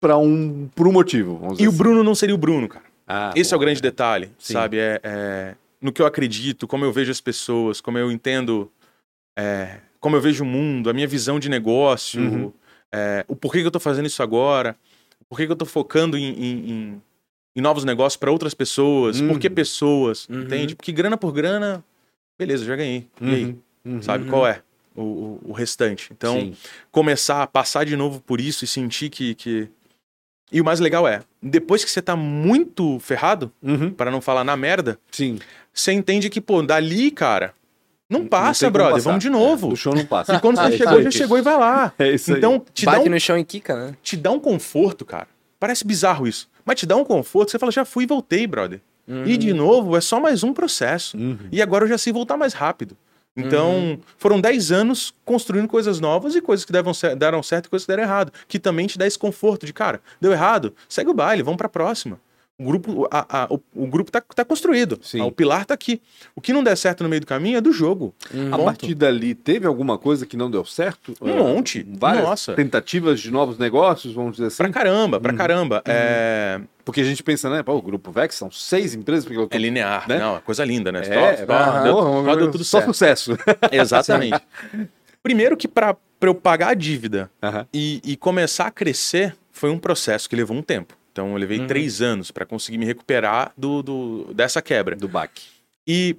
para um, por um motivo. E o assim. Bruno não seria o Bruno, cara. Ah, Esse é o grande detalhe, Sim. sabe? É, é no que eu acredito, como eu vejo as pessoas, como eu entendo, é, como eu vejo o mundo, a minha visão de negócio, Uhum. é, o porquê que eu tô fazendo isso agora, o porquê que eu tô focando em, em- em- em novos negócios para outras pessoas, por que Uhum. pessoas, Uhum. entende? Porque grana por grana, beleza, já ganhei. E aí? Uhum, uhum. Sabe Uhum. qual é o, o- restante? Então, Sim. começar a passar de novo por isso e sentir que, que. E o mais legal é, depois que você tá muito ferrado, Uhum, para não falar na merda, sim. você entende que, pô, dali, cara, não passa, como brother, vamos de É, novo. o show não passa. E quando você É chegou, já aí. chegou e vai lá. É isso aí. Então, te dá, Bate um, no chão e quica, né? te dá um conforto, cara. Parece bizarro isso. Mas te dá um conforto, você fala, já fui e voltei, brother. E de novo, é só mais um processo. Uhum. E agora eu já sei voltar mais rápido. Então, foram 10 anos construindo coisas novas e coisas que deram, deram certo e coisas que deram errado. Que também te dá esse conforto de, cara, deu errado, segue o baile, vamos pra próxima. O grupo, a- a- o, o grupo tá, tá construído. Sim. Ah, O pilar tá aqui. O que não der certo no meio do caminho é do jogo. Uhum. A partir dali, teve alguma coisa que não deu certo? Um Ah, monte. Várias Nossa. tentativas de novos negócios, vamos dizer assim? Pra caramba, pra Uhum. caramba. É, Porque a gente pensa, né? Pô, o Grupo Vex são seis empresas. Porque eu tô... é linear. Né? Não, é coisa linda, né? É, Só- só- ah, deu- porra, só deu tudo só certo. sucesso. Exatamente. Primeiro que pra eu pagar a dívida Aham. e, e começar a crescer foi um processo que levou um tempo. Então eu levei Uhum. três anos para conseguir me recuperar do, do- dessa quebra. Do BAC. E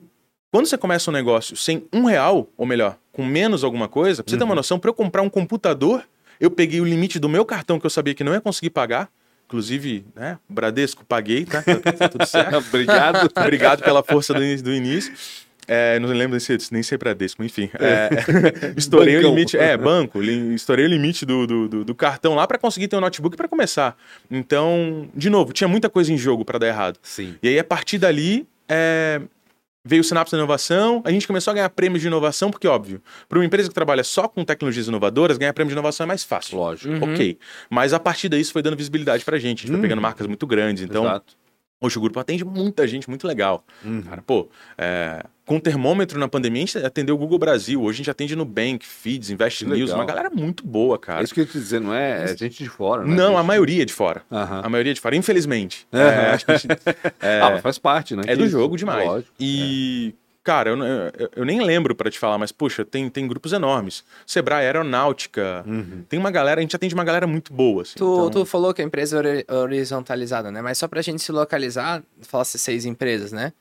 quando você começa um negócio sem um real, ou melhor, com menos alguma coisa, pra você ter Uhum. uma noção, para eu comprar um computador, eu peguei o limite do meu cartão que eu sabia que não ia conseguir pagar. Inclusive, né, Bradesco, paguei, tá? Tá, tá tudo certo. Obrigado. Obrigado pela força do, do início. É, não lembro se nem sei Bradesco, enfim. É, estourei Bancão. o limite. É, banco. li- Estourei o limite do, do, do- cartão lá para conseguir ter um notebook para começar. Então, de novo, tinha muita coisa em jogo para dar errado. Sim. E aí, a partir dali, é, veio o Sinapse da Inovação. A gente começou a ganhar prêmios de inovação, porque, óbvio, para uma empresa que trabalha só com tecnologias inovadoras, ganhar prêmio de inovação é mais fácil. Lógico. Uhum. Ok. Mas a partir daí, isso foi dando visibilidade pra gente. A gente Hum. foi pegando marcas muito grandes. Então, Exato. Hoje o grupo atende muita gente, muito legal. Uhum. Cara, pô, é, com termômetro na pandemia, a gente atendeu o Google Brasil. Hoje a gente atende Nubank, Feeds, Invest News. legal. Uma galera muito boa, É cara. isso que eu ia te dizer, não é, é gente de fora, né? Não, a maioria é de fora. Aham. A maioria é de fora, infelizmente. Aham. É, acho que a gente- é, Ah, mas faz parte, né? é Que do isso, jogo demais. Lógico. E, cara, eu, eu- eu nem lembro pra te falar, mas, puxa, tem, tem grupos enormes. Sebrae Aeronáutica. Uhum. Tem uma galera, a gente atende uma galera muito boa. Assim, Tu, então- tu falou que a empresa é ori- horizontalizada, né? Mas só pra gente se localizar, falasse seis empresas, né?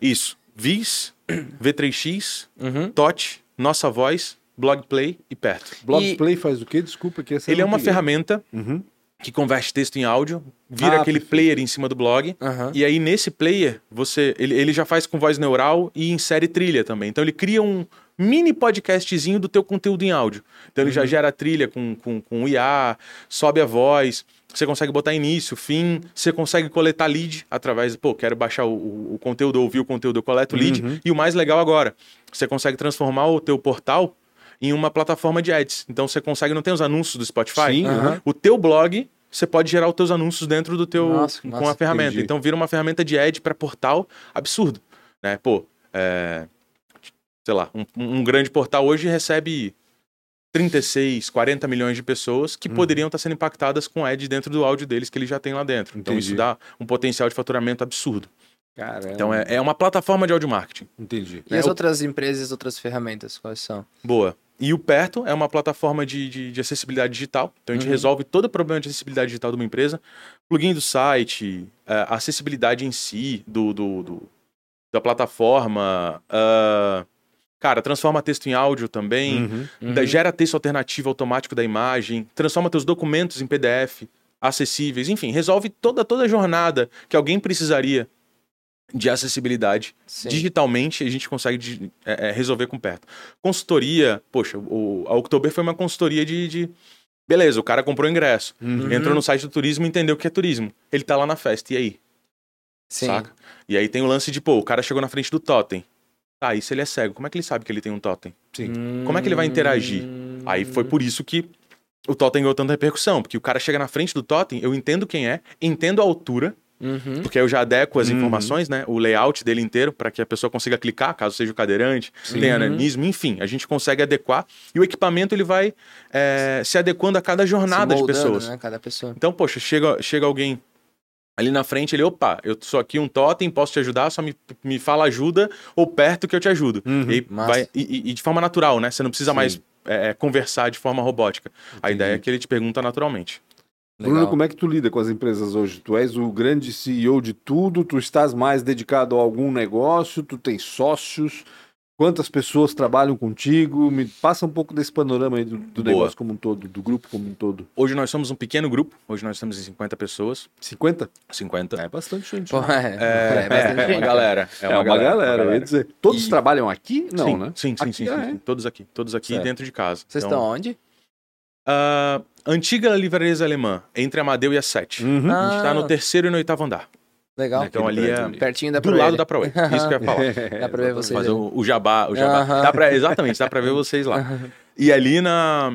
Isso. Vis, V3X, Uhum. TOT, Nossa Voz, Blogplay e Perto. Blogplay faz o quê? Desculpa que essa Ele é uma peguei. ferramenta Uhum. Que converte texto em áudio, vira Ah, aquele perfeito. player em cima do blog. Aham. E aí, nesse player, você ele, ele já faz com voz neural e insere trilha também. Então, ele cria um mini podcastzinho do teu conteúdo em áudio. Então, ele já gera trilha com, com, com IA, sobe a voz, você consegue botar início, fim, você consegue coletar lead através... Pô, quero baixar o, o, o conteúdo, ouvir o conteúdo, eu coleto lead. Uhum. E o mais legal agora, você consegue transformar o teu portal em uma plataforma de ads. Então, você consegue... Não tem os anúncios do Spotify? Sim, aham. O teu blog, você pode gerar os teus anúncios dentro do teu Nossa, com massa, a ferramenta. entendi. Então vira uma ferramenta de ad para portal absurdo, né? Pô, é, sei lá, um, um grande portal hoje recebe 36, 40 milhões de pessoas Uhum. que poderiam estar sendo impactadas com ad dentro do áudio deles que ele já tem lá dentro. Então Entendi. isso dá um potencial de faturamento absurdo. Caramba. Então é, é uma plataforma de áudio marketing. Entendi. E É, as outras empresas, outras ferramentas, quais são? Boa. E o Perto é uma plataforma de, de, de acessibilidade digital. Então a gente Uhum. resolve todo o problema de acessibilidade digital de uma empresa. Plugin do site, a acessibilidade em si do, do- do- da plataforma. ah, cara, transforma texto em áudio também. Uhum. da- gera texto alternativo automático da imagem. Transforma teus documentos em PDF acessíveis. Enfim, resolve toda, toda a jornada que alguém precisaria de acessibilidade Sim. digitalmente a gente consegue é, é, resolver com perto. Consultoria, poxa, o, a Oktober foi uma consultoria de, de- Beleza, o cara comprou ingresso, Uhum. entrou no site do turismo e entendeu o que é turismo. Ele tá lá na festa, e aí? Sim. Saca? E aí tem o lance de, pô, o cara chegou na frente do totem. Tá, e se ele é cego, como é que ele sabe que ele tem um totem? Sim. Como é que ele vai interagir? Aí foi por isso que o totem ganhou tanta repercussão, porque o cara chega na frente do totem, eu entendo quem é, entendo a altura, Uhum. porque eu já adequo as Uhum. informações, né? O layout dele inteiro, para que a pessoa consiga clicar, caso seja o cadeirante, tenha Uhum. ananismo, enfim, a gente consegue adequar. E o equipamento ele vai é, se adequando a cada jornada Se de moldando, pessoas. Né, cada pessoa. Então, poxa, chega, chega alguém ali na frente, ele, opa, eu sou aqui um totem, posso te ajudar, só me, me fala ajuda ou perto que eu te ajudo. Uhum. E, vai, e, e- de forma natural, né? Você não precisa Sim. mais é, conversar de forma robótica. A Entendi. ideia é que ele te pergunta naturalmente. Bruno, Legal. como é que tu lida com as empresas hoje? Tu és o grande CEO de tudo, tu estás mais dedicado a algum negócio, tu tens sócios, quantas pessoas trabalham contigo? Me passa um pouco desse panorama aí do, do negócio como um todo, do grupo como um todo. Hoje nós somos um pequeno grupo, hoje nós estamos em 50 pessoas. 50? 50. É bastante gente. Pô, né? é, É, é bastante é uma gente. galera. É, uma, galera, eu ia dizer. Todos E- trabalham aqui? Não, sim, né? Sim, sim, Aqui, sim, sim, é? sim. Todos aqui. Todos aqui Certo. dentro de casa. Vocês Então, estão onde? Ah, antiga livraria alemã, entre Amadeu e a Sete. Uhum. A gente tá Ah. no terceiro e no oitavo andar. Legal. Então ali é. Pertinho da do lado da Proe. Isso que eu ia falar. Dá pra ver vocês Fazer o, o jabá, o jabá. Aham. Dá pra, exatamente, dá pra ver vocês lá. E ali na...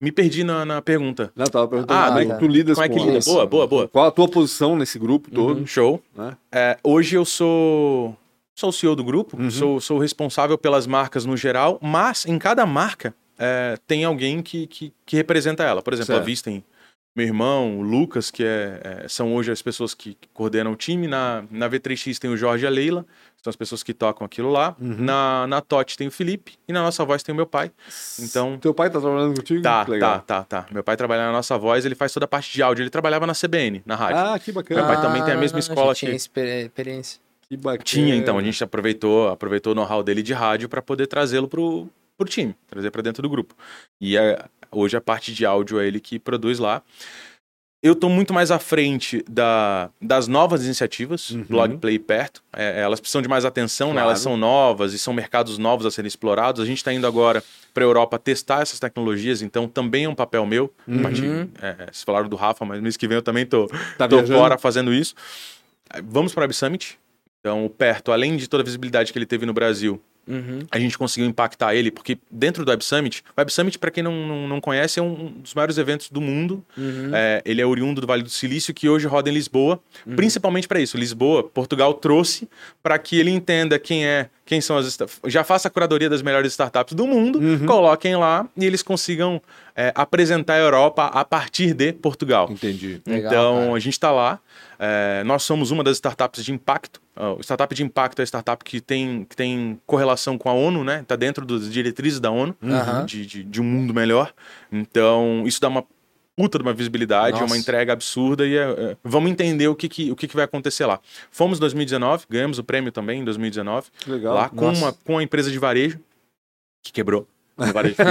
Me perdi na, na pergunta. Não, tava perguntando Ah, como é tá. que tu lidas Como é que com lida? as- Boa, boa, boa. Qual a tua posição nesse grupo todo? Uhum. Show. Né? É, hoje eu sou, sou o CEO do grupo, Uhum. sou, sou responsável pelas marcas no geral, mas em cada marca é, tem alguém que, que, que representa ela. Por exemplo, Certo. a Vista tem meu irmão, o Lucas, que é, é, são hoje as pessoas que coordenam o time. Na, na V3X tem o Jorge e a Leila, são as pessoas que tocam aquilo lá. Uhum. Na, na TOT tem o Felipe e na nossa voz tem o meu pai. Então, Teu pai tá trabalhando contigo? Tá, legal. tá, tá, tá. Meu pai trabalha na nossa voz, ele faz toda a parte de áudio. Ele trabalhava na CBN, na rádio. Ah, que bacana. Meu pai também tem a mesma Ah, escola tinha que- exper- experiência. Que bacana. Tinha, então. A gente aproveitou, aproveitou o know-how dele de rádio para poder trazê-lo pro, pro time, trazer para dentro do grupo. E é, hoje a parte de áudio é ele que produz lá. Eu tô muito mais à frente da, das novas iniciativas, Uhum. Blog Play perto. É, elas precisam de mais atenção, né? Claro. Elas são novas e são mercados novos a serem explorados. A gente está indo agora para a Europa testar essas tecnologias, então também é um papel meu. Uhum. A partir- é, é, vocês falaram do Rafa, mas mês que vem eu também tô, Tá tô fora fazendo isso. Vamos para o Web Summit. Então, o Perto, além de toda a visibilidade que ele teve no Brasil, Uhum. a gente conseguiu impactar ele, porque dentro do Web Summit, o Web Summit, para quem não, não, não conhece, é um dos maiores eventos do mundo. Uhum. É, ele é oriundo do Vale do Silício, que hoje roda em Lisboa, principalmente para isso. Lisboa, Portugal trouxe para que ele entenda quem é, quem são as já faça a curadoria das melhores startups do mundo, coloquem lá e eles consigam é, apresentar a Europa a partir de Portugal. Entendi. Legal, então, cara. a gente está lá. É, nós somos uma das startups de impacto. O startup de impacto é a startup que tem, que tem correlação com a ONU, né? Está dentro das diretrizes da ONU, Aham. de, de, de um mundo melhor. Então, isso dá uma puta de uma visibilidade, Nossa. uma entrega absurda e é, é, vamos entender o que, que, o que, que vai acontecer lá. Fomos em 2019, ganhamos o prêmio também em 2019, Que legal. lá com Nossa. uma, com uma empresa de varejo que quebrou. Varejo.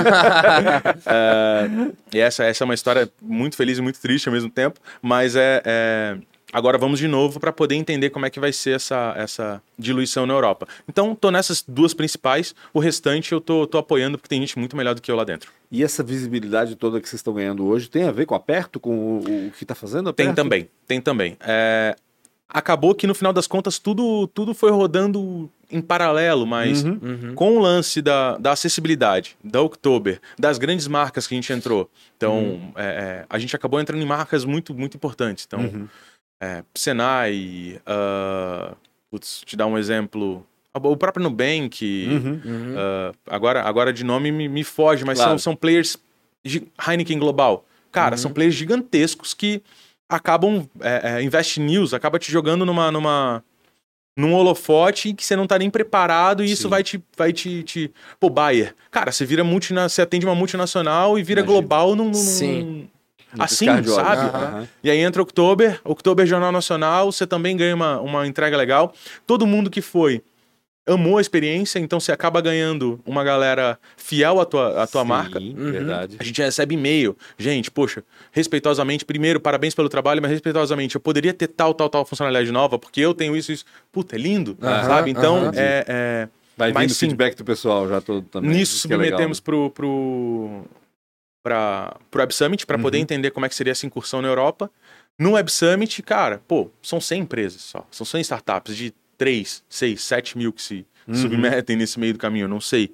É, e essa, essa é uma história muito feliz e muito triste ao mesmo tempo, mas é, é, agora vamos de novo para poder entender como é que vai ser essa, essa diluição na Europa. Então, tô nessas duas principais, o restante eu tô, tô apoiando porque tem gente muito melhor do que eu lá dentro. E essa visibilidade toda que vocês estão ganhando hoje tem a ver com a Perto, com o, o que está fazendo a Tem também, tem também. É, acabou que no final das contas tudo, tudo foi rodando em paralelo, mas Uhum. Uhum. com o lance da, da acessibilidade, da Oktober, das grandes marcas que a gente entrou. Então, Uhum. é, é, a gente acabou entrando em marcas muito, muito importantes. Então, Uhum. É, Senai, ah, putz, te dar um exemplo, o próprio Nubank, Uhum. Uhum. ah, agora, agora de nome me, me foge, mas Claro. são, são players, Heineken Global. Cara, Uhum. são players gigantescos que acabam, é, é, Invest News acaba te jogando numa, numa, num holofote que você não tá nem preparado e Sim. isso vai te, vai te, te... Pô, Bayer. Cara, você vira multina... você atende uma multinacional e vira Imagina. global num... num- Sim. Assim, sabe? Aham. E aí entra Oktober, Oktober Jornal Nacional, você também ganha uma, uma entrega legal. Todo mundo que foi amou a experiência, então você acaba ganhando uma galera fiel à tua, à tua Sim, marca. Uhum. Verdade. A gente recebe e-mail. Gente, poxa, respeitosamente, primeiro, parabéns pelo trabalho, mas respeitosamente, eu poderia ter tal, tal, tal funcionalidade nova, porque eu tenho isso, isso. Puta, é lindo, Aham, sabe? Então, aham. é, é, Vai Mas vindo sim. feedback do pessoal já todo também. nisso Isso que é legal, submetemos pro, pro, pra, pro Web Summit, para poder Uhum. entender como é que seria essa incursão na Europa. No Web Summit, cara, pô, são 100 empresas só. São 100 startups de 3, 6, 7 mil que se Uhum. submetem nesse meio do caminho, eu não sei.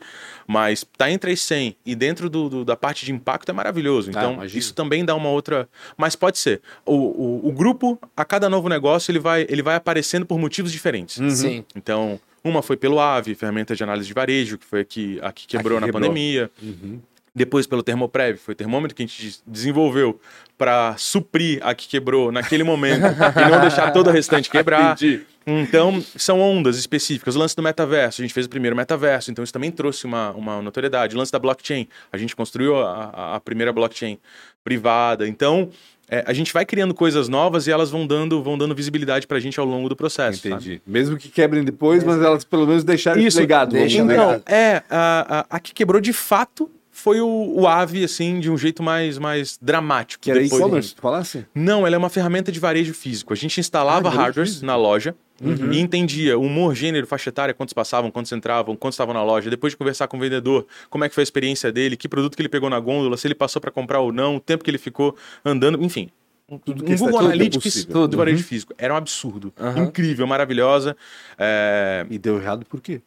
Mas tá entre as 100 e dentro do, do- da parte de impacto é maravilhoso. Ah, Então, imagino. isso também dá uma outra... Mas pode ser. O, o, o grupo, a cada novo negócio, ele vai, ele vai aparecendo por motivos diferentes. Uhum. Sim. Então, uma foi pelo AVE, ferramenta de análise de varejo, que foi a que, a que quebrou A que na quebrou. pandemia. Uhum. Depois pelo Termoprev, foi o termômetro que a gente des- desenvolveu para suprir a que quebrou naquele momento e não deixar todo o restante quebrar. Entendi. Então, são ondas específicas. O lance do metaverso, a gente fez o primeiro metaverso, então isso também trouxe uma, uma notoriedade. O lance da blockchain, a gente construiu a, a- a primeira blockchain privada. Então, é, a gente vai criando coisas novas e elas vão dando, vão dando visibilidade para a gente ao longo do processo. sabe? Entendi. Mesmo que quebrem depois, mas elas pelo menos deixaram Isso, legado. vamos deixa. Então, é, a, a, a que quebrou de fato foi o, o AVE, assim, de um jeito mais, mais dramático. Que era Depois- e-commerce, tu falasse? Não, ela é uma ferramenta de varejo físico. A gente instalava Ah, varejo hardware físico. na loja Uhum. e entendia o humor, gênero, faixa etária, quantos passavam, quantos entravam, quantos estavam na loja. Depois de conversar com o vendedor, como é que foi a experiência dele, que produto que ele pegou na gôndola, se ele passou para comprar ou não, o tempo que ele ficou andando, enfim. Tudo um que está- Google tudo que é Analytics do varejo físico. Era um absurdo. Aham. Incrível, maravilhosa. É... E deu errado por quê?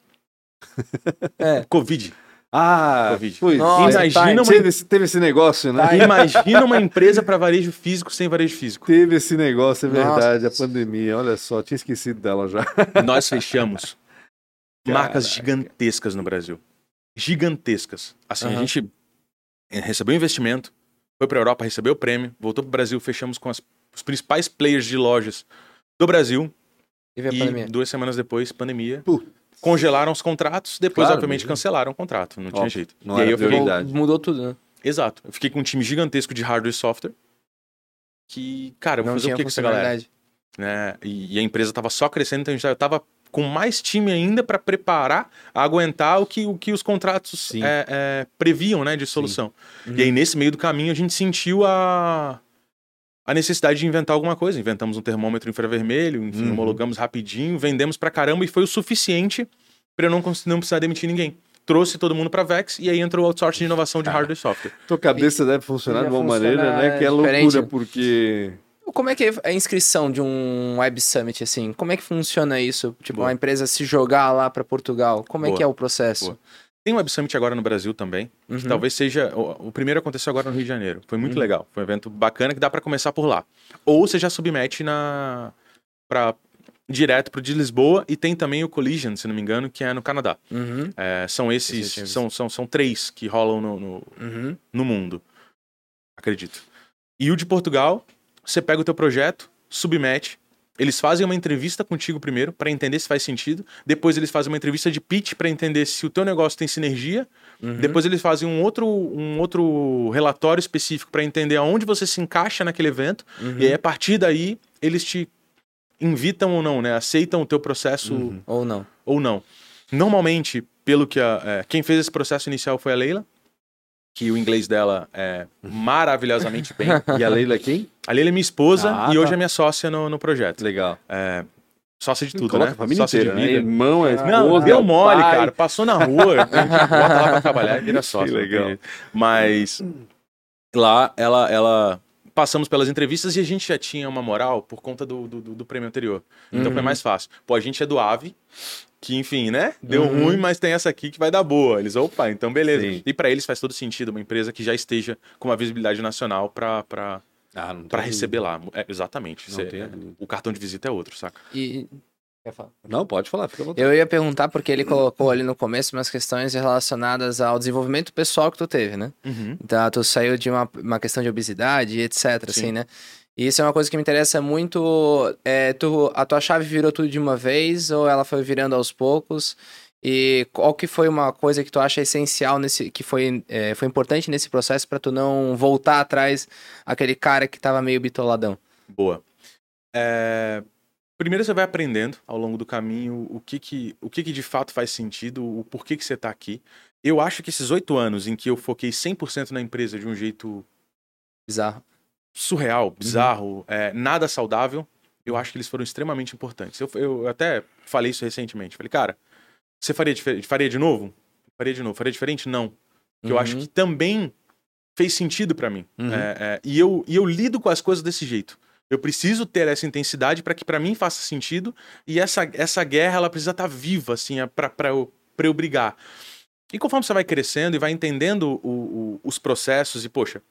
Covid. Ah, Covid. foi. Nossa, Imagina tá, uma Teve, esse, teve esse negócio, né? Imagina uma empresa para varejo físico sem varejo físico. Teve esse negócio, é Nossa. verdade, a pandemia. Olha só, tinha esquecido dela já. Nós fechamos marcas Caraca. gigantescas no Brasil. Gigantescas. Assim, a Aham. gente eh, recebeu investimento, foi para Europa, recebeu o prêmio, voltou para o Brasil, fechamos com as- os principais players de lojas do Brasil E a e pandemia. duas semanas depois, pandemia. Putz. Congelaram os contratos, depois, Claro, obviamente, imagina. cancelaram o contrato, não tinha Óbvio, jeito. não e aí era eu fiquei. Mudou tudo, né? exato, eu fiquei com um time gigantesco de hardware e software que, cara, eu vou Não fazer tinha o que com essa galera? né? E, e a empresa estava só crescendo, então a gente já estava com mais time ainda para preparar, aguentar o que, o que os contratos é, é, previam, né, de solução. Uhum. E aí nesse meio do caminho a gente sentiu a a necessidade de inventar alguma coisa. Inventamos um termômetro infravermelho, enfim, Uhum. homologamos rapidinho, vendemos pra caramba e foi o suficiente para eu não, não precisar demitir ninguém. Trouxe todo mundo para Vex e aí entrou o outsourcing de inovação de hardware e software. Tua cabeça deve funcionar de uma funcionar maneira, né? Que é loucura, diferente. porque. Como é que é a inscrição de um Web Summit, assim? Como é que funciona isso? Tipo, Boa. uma empresa se jogar lá pra Portugal. Como é Boa. que é o processo? Boa. Tem um Web Summit agora no Brasil também. Uhum. que talvez seja. O, o primeiro aconteceu agora no Rio de Janeiro. Foi muito Uhum. legal. Foi um evento bacana que dá pra começar por lá. Ou você já submete na. Pra, direto pro de Lisboa e tem também o Collision, se não me engano, que é no Canadá. Uhum. É, são Esse esses. visto. São, são, são três que rolam no, no, Uhum. no mundo. Acredito. E o de Portugal, você pega o teu projeto, submete. Eles fazem uma entrevista contigo primeiro para entender se faz sentido. Depois eles fazem uma entrevista de pitch para entender se o teu negócio tem sinergia. Uhum. Depois eles fazem um outro, um outro relatório específico para entender aonde você se encaixa naquele evento. Uhum. E aí, a partir daí, eles te invitam ou não, né? Aceitam o teu processo Uhum. Ou não. ou não. Normalmente, pelo que a, é, quem fez esse processo inicial foi a Leila, que o inglês dela é maravilhosamente bem. E a Leila é quem? A Leila é minha esposa Ah, e hoje tá. é minha sócia no, no projeto. Legal. É, sócia de tudo, Coloca né? a família sócia inteira, de né? vida. Irmão, é esposa, Não, deu mole, pai. cara. Passou na rua, a gente bota lá pra trabalhar e vira sócio. Que legal. Mas lá, ela, ela... Passamos pelas entrevistas e a gente já tinha uma moral por conta do, do, do- prêmio anterior. Então Uhum. foi mais fácil. Pô, a gente é do AVE, que enfim, né? Deu Uhum. ruim, mas tem essa aqui que vai dar boa. Eles, opa, então beleza. Sim. E pra eles faz todo sentido uma empresa que já esteja com uma visibilidade nacional pra, Ah, tem dúvida. receber lá. É, exatamente. Não Cê- tenha dúvida. o cartão de visita é outro, saca? E. Não, pode falar, fica à vontade. Eu ia perguntar porque ele colocou ali no começo umas questões relacionadas ao desenvolvimento pessoal que tu teve, né? Uhum. Então, tu saiu de uma, uma questão de obesidade, etc, Sim. assim, né? E isso é uma coisa que me interessa muito. É, tu, a tua chave virou tudo de uma vez ou ela foi virando aos poucos? E qual que foi uma coisa que tu acha essencial nesse, que foi, é, foi importante nesse processo para tu não voltar atrás aquele cara que tava meio bitoladão? Boa. É, Primeiro você vai aprendendo ao longo do caminho o que que, o que, que de fato faz sentido, o porquê que você está aqui. Eu acho que esses oito anos em que eu foquei 100% na empresa de um jeito bizarro, surreal, uhum. bizarro, uhum. é, nada saudável, eu acho que eles foram extremamente importantes. Eu, eu até falei isso recentemente. Falei, cara, você faria, faria de novo? Faria de novo. Faria diferente? Não. Uhum. Eu acho uhum. que também fez sentido para mim. Uhum. É, é, e, eu, e eu lido com as coisas desse jeito. Eu preciso ter essa intensidade para que para mim faça sentido e essa, essa guerra ela precisa estar tá viva assim, é para eu, pra eu brigar. E conforme você vai crescendo e vai entendendo o, o, os processos e poxa,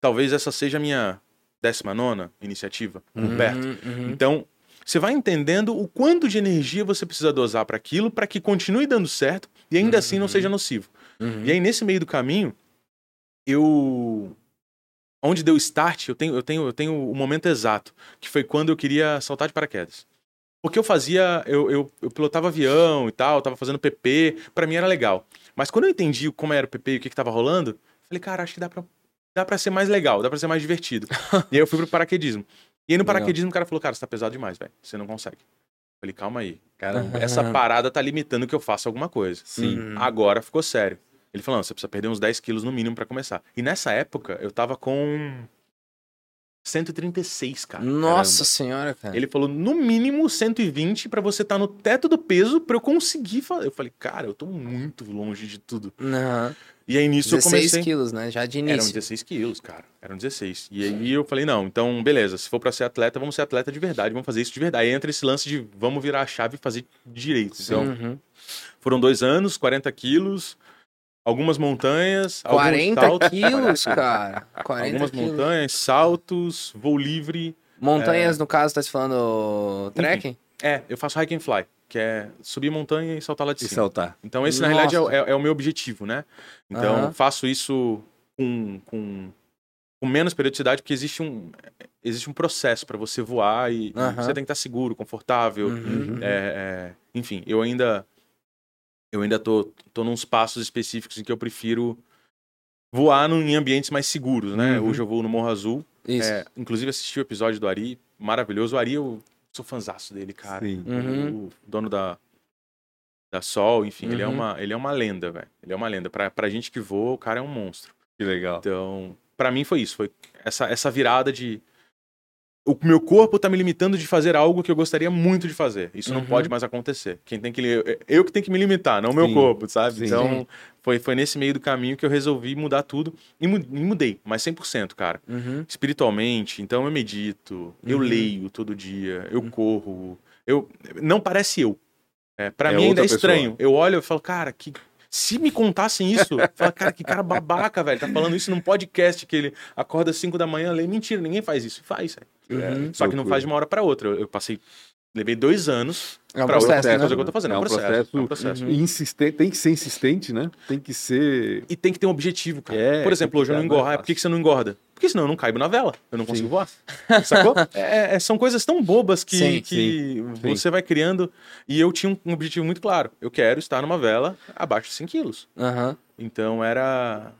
talvez essa seja a minha décima nona iniciativa, uhum. Uhum. Então, você vai entendendo o quanto de energia você precisa dosar para aquilo para que continue dando certo e ainda uhum. assim não seja nocivo. Uhum. E aí, nesse meio do caminho, eu onde deu start, eu tenho, eu tenho, eu tenho o momento exato, que foi quando eu queria saltar de paraquedas. Porque eu fazia, eu, eu, eu pilotava avião e tal, tava fazendo PP, para mim era legal. Mas quando eu entendi como era o PP e o que, que tava rolando, falei, cara, acho que dá pra, dá pra ser mais legal, dá pra ser mais divertido. e aí eu fui pro paraquedismo. E aí no paraquedismo o cara falou, cara, você tá pesado demais, velho, você não consegue. Eu falei, calma aí, cara, essa parada tá limitando que eu faça alguma coisa. Sim. Uhum. Agora ficou sério. Ele falou: não, você precisa perder uns 10 quilos no mínimo para começar. E nessa época, eu tava com 136, cara. Nossa caramba. senhora, cara. Ele falou, no mínimo 120 para você estar tá no teto do peso para eu conseguir fazer. Eu falei, cara, eu tô muito longe de tudo. Uhum. E aí nisso eu comecei... 16 quilos, né? Já de início. Eram 16 quilos, cara. Eram 16. E aí eu falei, não, então beleza, se for para ser atleta, vamos ser atleta de verdade, vamos fazer isso de verdade. Aí entra esse lance de vamos virar a chave e fazer direito. Então, uhum. foram dois anos, 40 quilos algumas montanhas, 40 alguns saltos, quilos, cara. 40 algumas quilos. montanhas, saltos, voo livre. Montanhas, é... no caso, tá se falando trekking? É, eu faço hike and fly, que é subir montanha e saltar lá de e cima. saltar. Então esse, Nossa. na realidade, é, é, é, o meu objetivo, né? Então, faço isso com, com, com, menos periodicidade, porque existe um, existe um processo para você voar e, e, você tem que estar seguro, confortável. Uhum. É, é enfim, eu ainda eu ainda tô, tô nos passos específicos em que eu prefiro voar no, em ambientes mais seguros, né? Uhum. Hoje eu vou no Morro Azul. Isso. É, inclusive assisti o episódio do Ari, maravilhoso. O Ari, eu sou fanzaço dele, cara. Uhum. O dono da, da Sol, enfim, uhum. ele, é uhum. uma, ele é uma lenda, velho. Ele é uma lenda. Pra, pra gente que voa, o cara é um monstro. Que legal. Então, para mim foi isso. Foi essa, essa virada de o meu corpo está me limitando de fazer algo que eu gostaria muito de fazer. Isso uhum. não pode mais acontecer. Quem tem que eu que tenho que me limitar, não o meu corpo, sabe? Sim. Então, foi, foi nesse meio do caminho que eu resolvi mudar tudo e mudei, mas 100%, cara. Uhum. Espiritualmente, então eu medito, uhum. eu leio todo dia, eu uhum. corro, eu não parece eu. É, para é mim ainda é estranho. Pessoa. Eu olho e falo, cara, que se me contassem isso, fala, cara, que cara babaca, velho. Tá falando isso num podcast que ele acorda às 5 da manhã, lê. Mentira, ninguém faz isso. Faz, velho. Uhum, Só que não faz de uma hora para outra. Eu, eu passei levei dois anos é um pra processo, né? fazer o que eu tô fazendo. É, é um processo. É um processo. Uhum. Insistente, tem que ser insistente, né? Tem que ser. E tem que ter um objetivo, cara. É, Por exemplo, hoje eu não engordo. Por que, você não engorda? Porque senão eu não caibo na vela. Eu não consigo sim. voar. Sacou? É, é, são coisas tão bobas que, sim, que sim, você vai criando. E eu tinha um objetivo muito claro. Eu quero estar numa vela abaixo de 100 quilos. Uhum. Então era.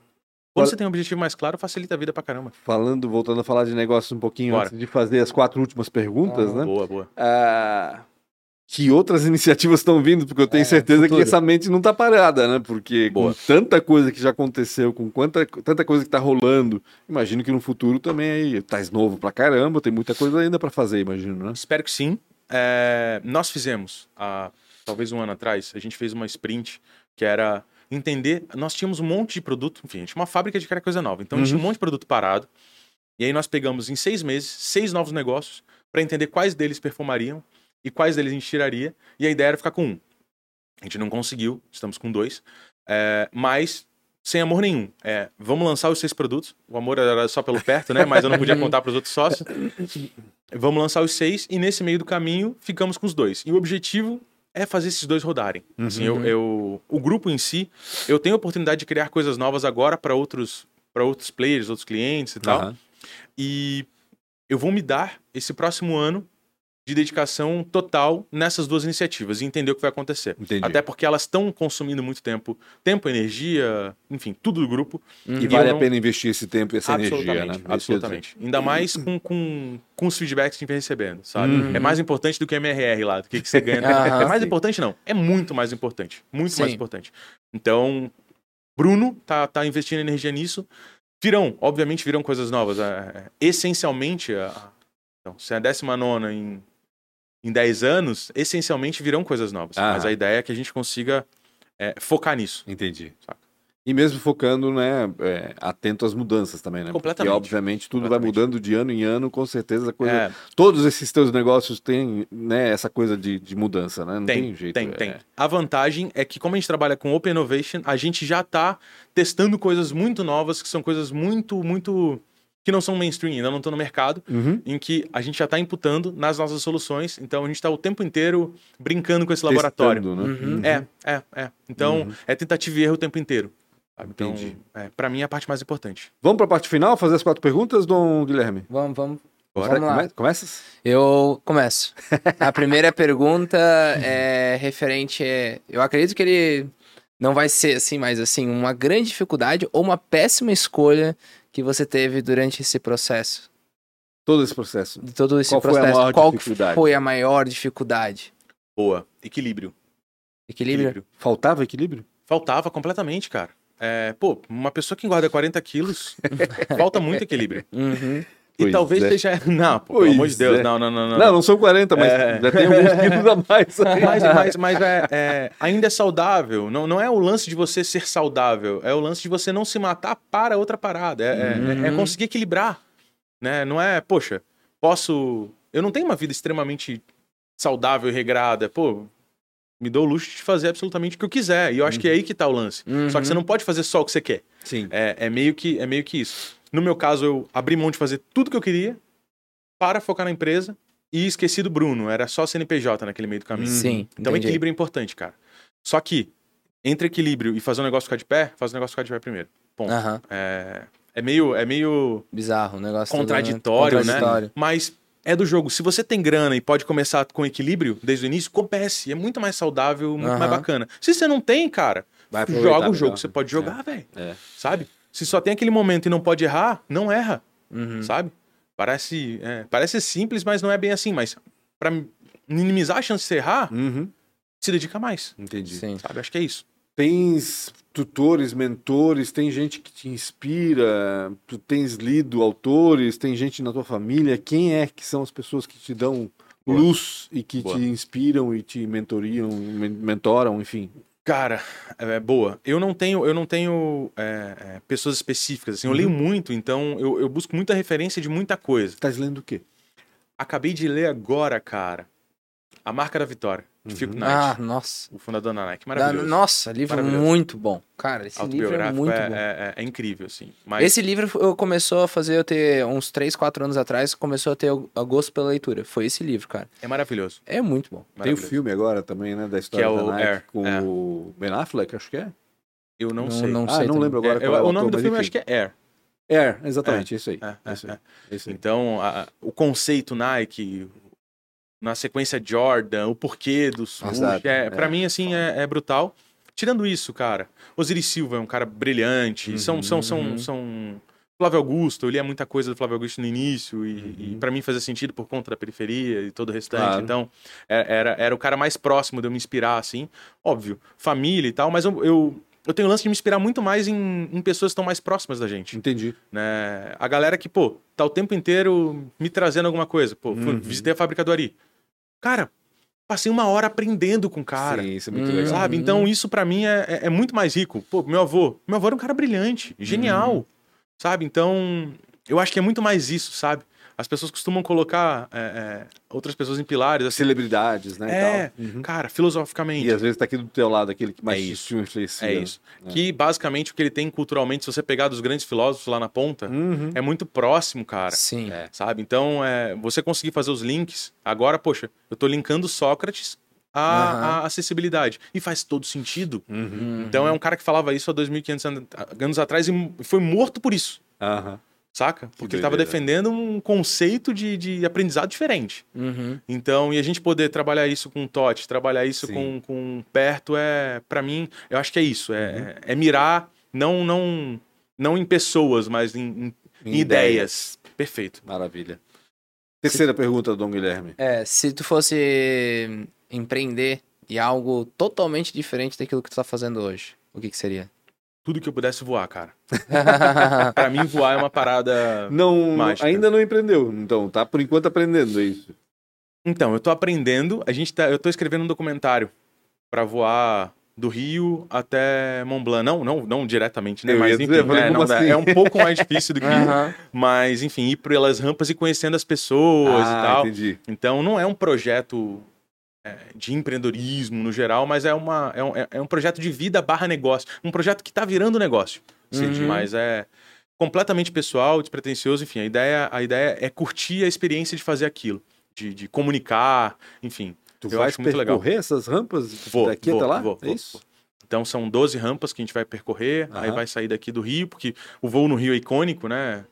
Quando você tem um objetivo mais claro, facilita a vida pra caramba. Falando, voltando a falar de negócios um pouquinho Bora. antes de fazer as quatro últimas perguntas, ah, né? Boa, boa. Uh, que outras iniciativas estão vindo, porque eu tenho é, certeza futuro. que essa mente não está parada, né? Porque Boa. com tanta coisa que já aconteceu, com quanta, tanta coisa que está rolando, imagino que no futuro também aí tá novo pra caramba, tem muita coisa ainda para fazer, imagino, né? Espero que sim. É, nós fizemos, há talvez um ano atrás, a gente fez uma sprint que era entender. Nós tínhamos um monte de produto, enfim, a gente tinha uma fábrica de criar coisa nova, então uhum. a gente tinha um uhum. monte de produto parado. E aí nós pegamos em seis meses, seis novos negócios, para entender quais deles performariam e quais deles a gente tiraria. E a ideia era ficar com um. A gente não conseguiu, estamos com dois. É, mas sem amor nenhum. É, vamos lançar os seis produtos. O amor era só pelo perto, né? Mas eu não podia contar para os outros sócios. Vamos lançar os seis e nesse meio do caminho ficamos com os dois. E o objetivo é fazer esses dois rodarem. Uhum. Assim, eu, eu, o grupo em si, eu tenho a oportunidade de criar coisas novas agora para outros, para outros players, outros clientes e tal. Uhum. E eu vou me dar esse próximo ano de dedicação total nessas duas iniciativas e entender o que vai acontecer. Entendi. Até porque elas estão consumindo muito tempo, tempo, energia, enfim, tudo do grupo. E E vale eu a não- pena investir esse tempo e essa energia, né? Absolutamente, absolutamente. Ainda mais com, com, com os feedbacks que a gente vem recebendo, sabe? Uhum. É mais importante do que MRR lá, do que, que você ganha. Aham. é mais Sim. importante, não. É muito mais importante. Muito Sim. mais importante. Então, Bruno tá, tá investindo energia nisso. Virão, obviamente, virão coisas novas. É, é, essencialmente, a- então, se é a 19 em, em 10 anos, essencialmente virão coisas novas. Ah. Mas a ideia é que a gente consiga é, focar nisso. Entendi. Saca. E mesmo focando, né, é, atento às mudanças também, né? Completamente. Porque, obviamente, tudo vai Completamente. mudando de ano em ano, com certeza a coisa... É, Todos esses teus negócios têm, né, essa coisa de, de mudança, né? Não tem, Tem, jeito. tem, é. tem. A vantagem é que, como a gente trabalha com Open Innovation, a gente já está testando coisas muito novas, que são coisas muito, muito. Que não são mainstream, ainda não estão no mercado, Uhum. em que a gente já está imputando nas nossas soluções. Então a gente está o tempo inteiro brincando com esse Testando, laboratório. né? Uhum. É, é, é. Então Uhum. é tentativa e erro o tempo inteiro. sabe? Então, Entendi. é, para mim, é a parte mais importante. Vamos para a parte final, fazer as quatro perguntas, Dom Guilherme? Vamos, vamos. Bora. Vamos lá. Come- Começas? Eu começo. A primeira pergunta é referente. é- Eu acredito que ele não vai ser assim, mas assim, uma grande dificuldade ou uma péssima escolha que você teve durante esse processo. Todo esse processo. De todo esse Qual foi a processo. maior Qual foi a maior dificuldade? Boa. Equilíbrio. Equilíbrio? Faltava equilíbrio? Faltava completamente, cara. É, pô, uma pessoa que engorda 40 quilos, falta muito equilíbrio. Uhum. E Pois talvez é. seja. Não, pô, pelo amor de Deus, é. não, não, não, não. Não, não são 40, mas É. já tem alguns quilos a mais. aí. Mas, mas, mas é, é, ainda é saudável. Não, não é o lance de você ser saudável, é o lance de você não se matar para outra parada. É, é- é Uhum. conseguir equilibrar. Né? Não é, poxa, posso. Eu não tenho uma vida extremamente saudável e regrada. Pô, me dou o luxo de fazer absolutamente o que eu quiser. E eu acho que é aí que tá o lance. Uhum. Só que você não pode fazer só o que você quer. Sim. É, é meio que, é meio que isso. No meu caso, eu abri mão de fazer tudo que eu queria para focar na empresa e esqueci do Bruno. Era só CNPJ naquele meio do caminho. Sim. Então, entendi. equilíbrio é importante, cara. Só que, entre equilíbrio e fazer o negócio ficar de pé, faz o negócio ficar de pé primeiro. Ponto. É, é meio, é meio Bizarro o negócio. todo, né? contraditório, né? Contraditório. Mas é do jogo. Se você tem grana e pode começar com equilíbrio desde o início, comece. É muito mais saudável, muito mais bacana. Se você não tem, cara, joga o melhor. jogo. Você pode jogar, velho. É. Sabe? Se só tem aquele momento e não pode errar, não erra. Uhum. Sabe? Parece, é, parece simples, mas não é bem assim. Mas pra minimizar a chance de você errar, Uhum. se dedica mais. Entendi. Sim. Sabe? Acho que é isso. Tens tutores, mentores, tem gente que te inspira, tu tens lido autores, tem gente na tua família. Quem é que são as pessoas que te dão Boa. luz e que Boa. te inspiram e te mentoriam, men- mentoram, enfim? Cara, é, boa. Eu não tenho, eu não tenho é, é, pessoas específicas. Assim, eu leio muito, então eu, eu busco muita referência de muita coisa. Estás lendo o quê? Acabei de ler agora, cara, A Marca da Vitória, Phil Uhum. Knight, Ah, nossa. o fundador da Nike. Da- Maravilhoso. Nossa, livro Maravilhoso. muito bom. Cara, esse livro é muito é, bom. é- é incrível, assim. Mas Esse livro eu começou a fazer eu ter uns 3, 4 anos atrás, começou a ter o a gosto pela leitura. Foi esse livro, cara. é maravilhoso. É muito bom. Tem o filme agora também, né, da história Que é da o Nike Air, com é. o Ben Affleck, acho que é. Eu não, Não- sei. não ah, sei não também. lembro agora É, qual é o nome autor, do filme acho que é Air. Air, exatamente, isso aí. É, é, isso aí. é. Isso aí. Então, a- o conceito Nike, na sequência Jordan, o porquê do swoosh, é, é. pra mim, assim, é, é brutal. Tirando isso, cara, Osiris Silva é um cara brilhante, são, são, são, Uhum. são... Flávio Augusto, eu lia muita coisa do Flávio Augusto no início e, Uhum. e para mim fazia sentido por conta da periferia e todo o restante. Claro. Então, é- era, era o cara mais próximo de eu me inspirar, assim. Óbvio, família e tal, mas eu, eu, eu tenho o lance de me inspirar muito mais em, em pessoas que estão mais próximas da gente Entendi. né? A galera que, pô, tá o tempo inteiro me trazendo alguma coisa. Pô, Uhum. visitei a fábrica do Ari. Cara, passei uma hora aprendendo com o cara. Sim, isso é muito Hum. legal. Sabe? Então isso pra mim é, é- é muito mais rico. Pô, meu avô. Meu avô era um cara brilhante, genial. Uhum. Sabe? Então, eu acho que é muito mais isso, sabe? As pessoas costumam colocar é, é, outras pessoas em pilares, assim. Celebridades, né? e É, tal. Uhum. cara, filosoficamente. E às vezes tá aqui do teu lado aquele que mais É te isso. influencia. É isso. Que basicamente o que ele tem culturalmente, se você pegar dos grandes filósofos lá na ponta, Uhum. é muito próximo, cara. Sim. É. Sabe? Então, é, você conseguir fazer os links. Agora, poxa, eu tô linkando Sócrates à, Aham. à acessibilidade. E faz todo sentido. Uhum. Então, é um cara que falava isso há 2.500 an- anos atrás e foi morto por isso. Saca? Porque ele doideira. tava defendendo um conceito de, de aprendizado diferente. Uhum. Então, e a gente poder trabalhar isso com TOT, trabalhar isso Sim. com, com perto, é, para mim, eu acho que é isso. É, Uhum. é mirar, não, não, não em pessoas, mas em, em- em ideias. Perfeito. Maravilha. Terceira pergunta, Dom Guilherme. É, se tu fosse empreender e algo totalmente diferente daquilo que tu tá fazendo hoje, o que que seria? Tudo que eu pudesse voar, cara. Pra mim, voar é uma parada. Não, Mágica. ainda não empreendeu, então tá por enquanto aprendendo é isso. Então, eu tô aprendendo. A gente tá, eu tô escrevendo um documentário pra voar do Rio até Mont Blanc. Não, não, não diretamente, né? Eu Mas enfim, dizer, é, não dá. assim? é um pouco mais difícil do que. Aham. Mas, enfim, ir pelas rampas e conhecendo as pessoas e ah, tal. entendi. Então, não é um projeto é, de empreendedorismo no geral, mas é, uma, é, um, é- é um projeto de vida barra negócio. Um projeto que tá virando negócio. Entendi. Mas é completamente pessoal, despretensioso. Enfim, a ideia, a ideia é curtir a experiência de fazer aquilo. De, de comunicar, enfim. Tu Eu acho muito legal. percorrer essas rampas Vou, daqui vou, até lá? vou, é isso? Então são 12 rampas que a gente vai percorrer, aí Aham. vai sair daqui do Rio, porque o voo no Rio é icônico, né?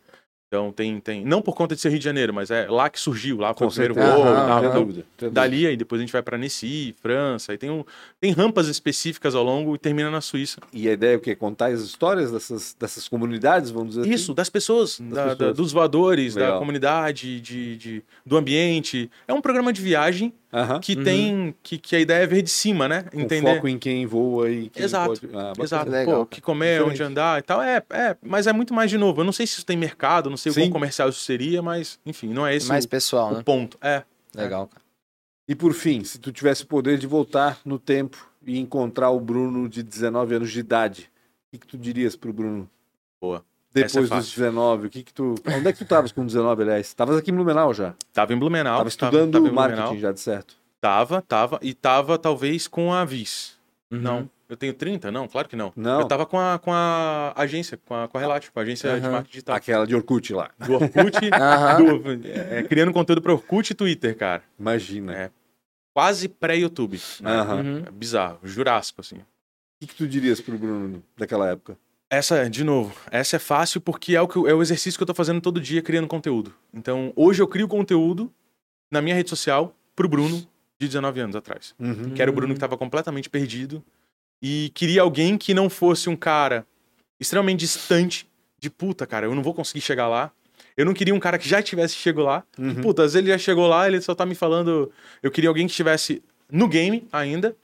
Então tem, tem. Não por conta de ser Rio de Janeiro, mas é lá que surgiu, lá Com o primeiro voo dúvida. tem dúvida. Dali, aí depois a gente vai pra Annecy, França, aí tem, um, tem rampas específicas ao longo e termina na Suíça. E a ideia é o quê? Contar as histórias dessas, dessas comunidades, vamos dizer Isso, assim? das pessoas, da- da- pessoas. dos voadores, Legal. da comunidade, de, de- do ambiente. É um programa de viagem Aham. que Uhum. tem. Que, que a ideia é ver de cima, né? Com Entender. foco em quem voa e quem Exato, pode... Ah. Exato. Legal, Pô, o que comer, Diferente. onde andar e tal. É, é, mas é muito mais de novo. Eu não sei se isso tem mercado, não sei o Sim. quão comercial isso seria, mas, enfim, não é esse Mais o, pessoal, o né? ponto. É. Legal, cara. E por fim, se tu tivesse o poder de voltar no tempo e encontrar o Bruno de 19 anos de idade, o que, que tu dirias pro Bruno? Boa. Depois Essa é dos fácil. 19, o que que tu... Onde é que tu estavas com 19, aliás? Estavas aqui em Blumenau já. Tava em Blumenau. Tava estudando tava em marketing Blumenau. já, de certo. Tava, tava. E tava, talvez, com a Vis. Uhum. Não. Eu tenho 30? Não, claro que não. Não. Eu tava com a, com a agência, com a, com a Relate, com a agência de Aham. marketing digital. Aquela de Orkut lá. Do Orkut, Aham. do- é, criando conteúdo para Orkut e Twitter, cara. Imagina. É. Quase pré-YouTube. né? Aham. Uhum. É bizarro, jurássico, assim. O que, que tu dirias pro Bruno daquela época? Essa, de novo, essa é fácil porque é o, que, é o exercício que eu tô fazendo todo dia criando conteúdo. Então, hoje eu crio conteúdo na minha rede social pro Bruno de 19 anos atrás. Uhum. Que era o Bruno que tava completamente perdido e queria alguém que não fosse um cara extremamente distante de puta, cara, eu não vou conseguir chegar lá. Eu não queria um cara que já tivesse chego lá. Uhum. E, puta, às vezes ele já chegou lá, ele só tá me falando. Eu queria alguém que estivesse no game ainda.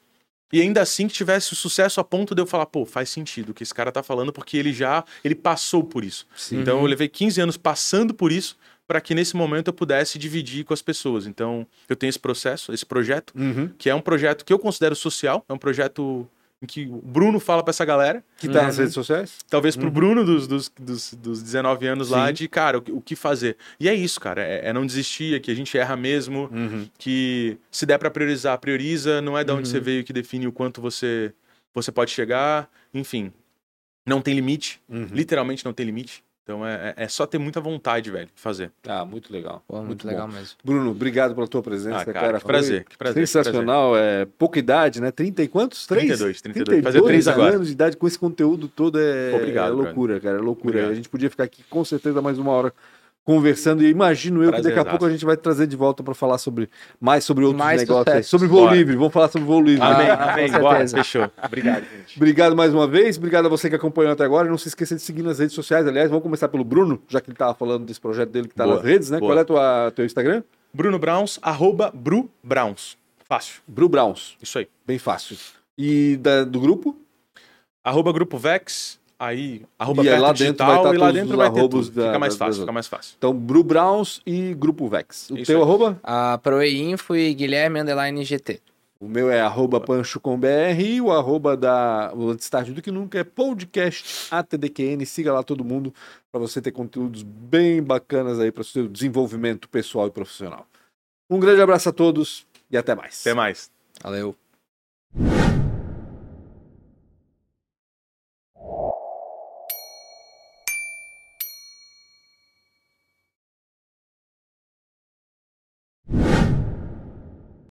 E ainda assim que tivesse o sucesso a ponto de eu falar, pô, faz sentido o que esse cara tá falando, porque ele já. Ele passou por isso. Sim. Então eu levei 15 anos passando por isso para que nesse momento eu pudesse dividir com as pessoas. Então eu tenho esse processo, esse projeto, Uhum. que é um projeto que eu considero social, é um projeto que o Bruno fala para essa galera, Que tá Uhum. nas redes sociais? talvez pro Bruno dos, dos, dos, dos 19 anos lá, Sim. de cara, o, que- o que fazer. E é isso, cara, é, é não desistir, é que a gente erra mesmo, Uhum. que se der para priorizar, prioriza, não é de onde Uhum. você veio que define o quanto você, você pode chegar, enfim. Não tem limite, Uhum. literalmente não tem limite. Então é, é- é só ter muita vontade, velho, de fazer. Ah, muito legal. Pô, muito, bom. legal mesmo. Bruno, obrigado pela tua presença, Ah, cara, cara. que prazer, que prazer, que Sensacional, é pouca idade, né? 30 e quantos? Três? 32, 32. Fazer três agora. anos de idade com esse conteúdo todo é, Obrigado, é loucura, cara, é loucura. Obrigado. A gente podia ficar aqui com certeza mais uma hora conversando e imagino eu que daqui a pouco a gente vai trazer de volta para falar sobre mais sobre outros Mais negócios, aí. sobre voo Bora. livre. Vamos falar sobre voo livre. Ah, Amém, bora, fechou. Obrigado, gente. Obrigado mais uma vez, obrigado a você que acompanhou até agora. Não se esqueça de seguir nas redes sociais. Aliás, vamos começar pelo Bruno, já que ele estava falando desse projeto dele que está nas redes, né? boa. Qual é o teu Instagram? Bruno Browns, arroba Bru Browns. Fácil, Bru Browns, isso aí. bem fácil. E da- do grupo? Arroba Grupo Vex, aí, arroba E aí lá dentro Digital, vai tá e lá dentro vai ter tudo. da- fica mais da- fácil, das- fica mais fácil. Então, Bru Browns e Grupo Vex. O Isso teu aí. arroba? A ProEinfo e Guilherme Underline GT. O meu é arroba pancho com BR e o arroba da o Antes Tarde do que Nunca é podcast ATDQN. Siga lá todo mundo para você ter conteúdos bem bacanas aí para o seu desenvolvimento pessoal e profissional. Um grande abraço a todos e até mais. Até mais. Valeu.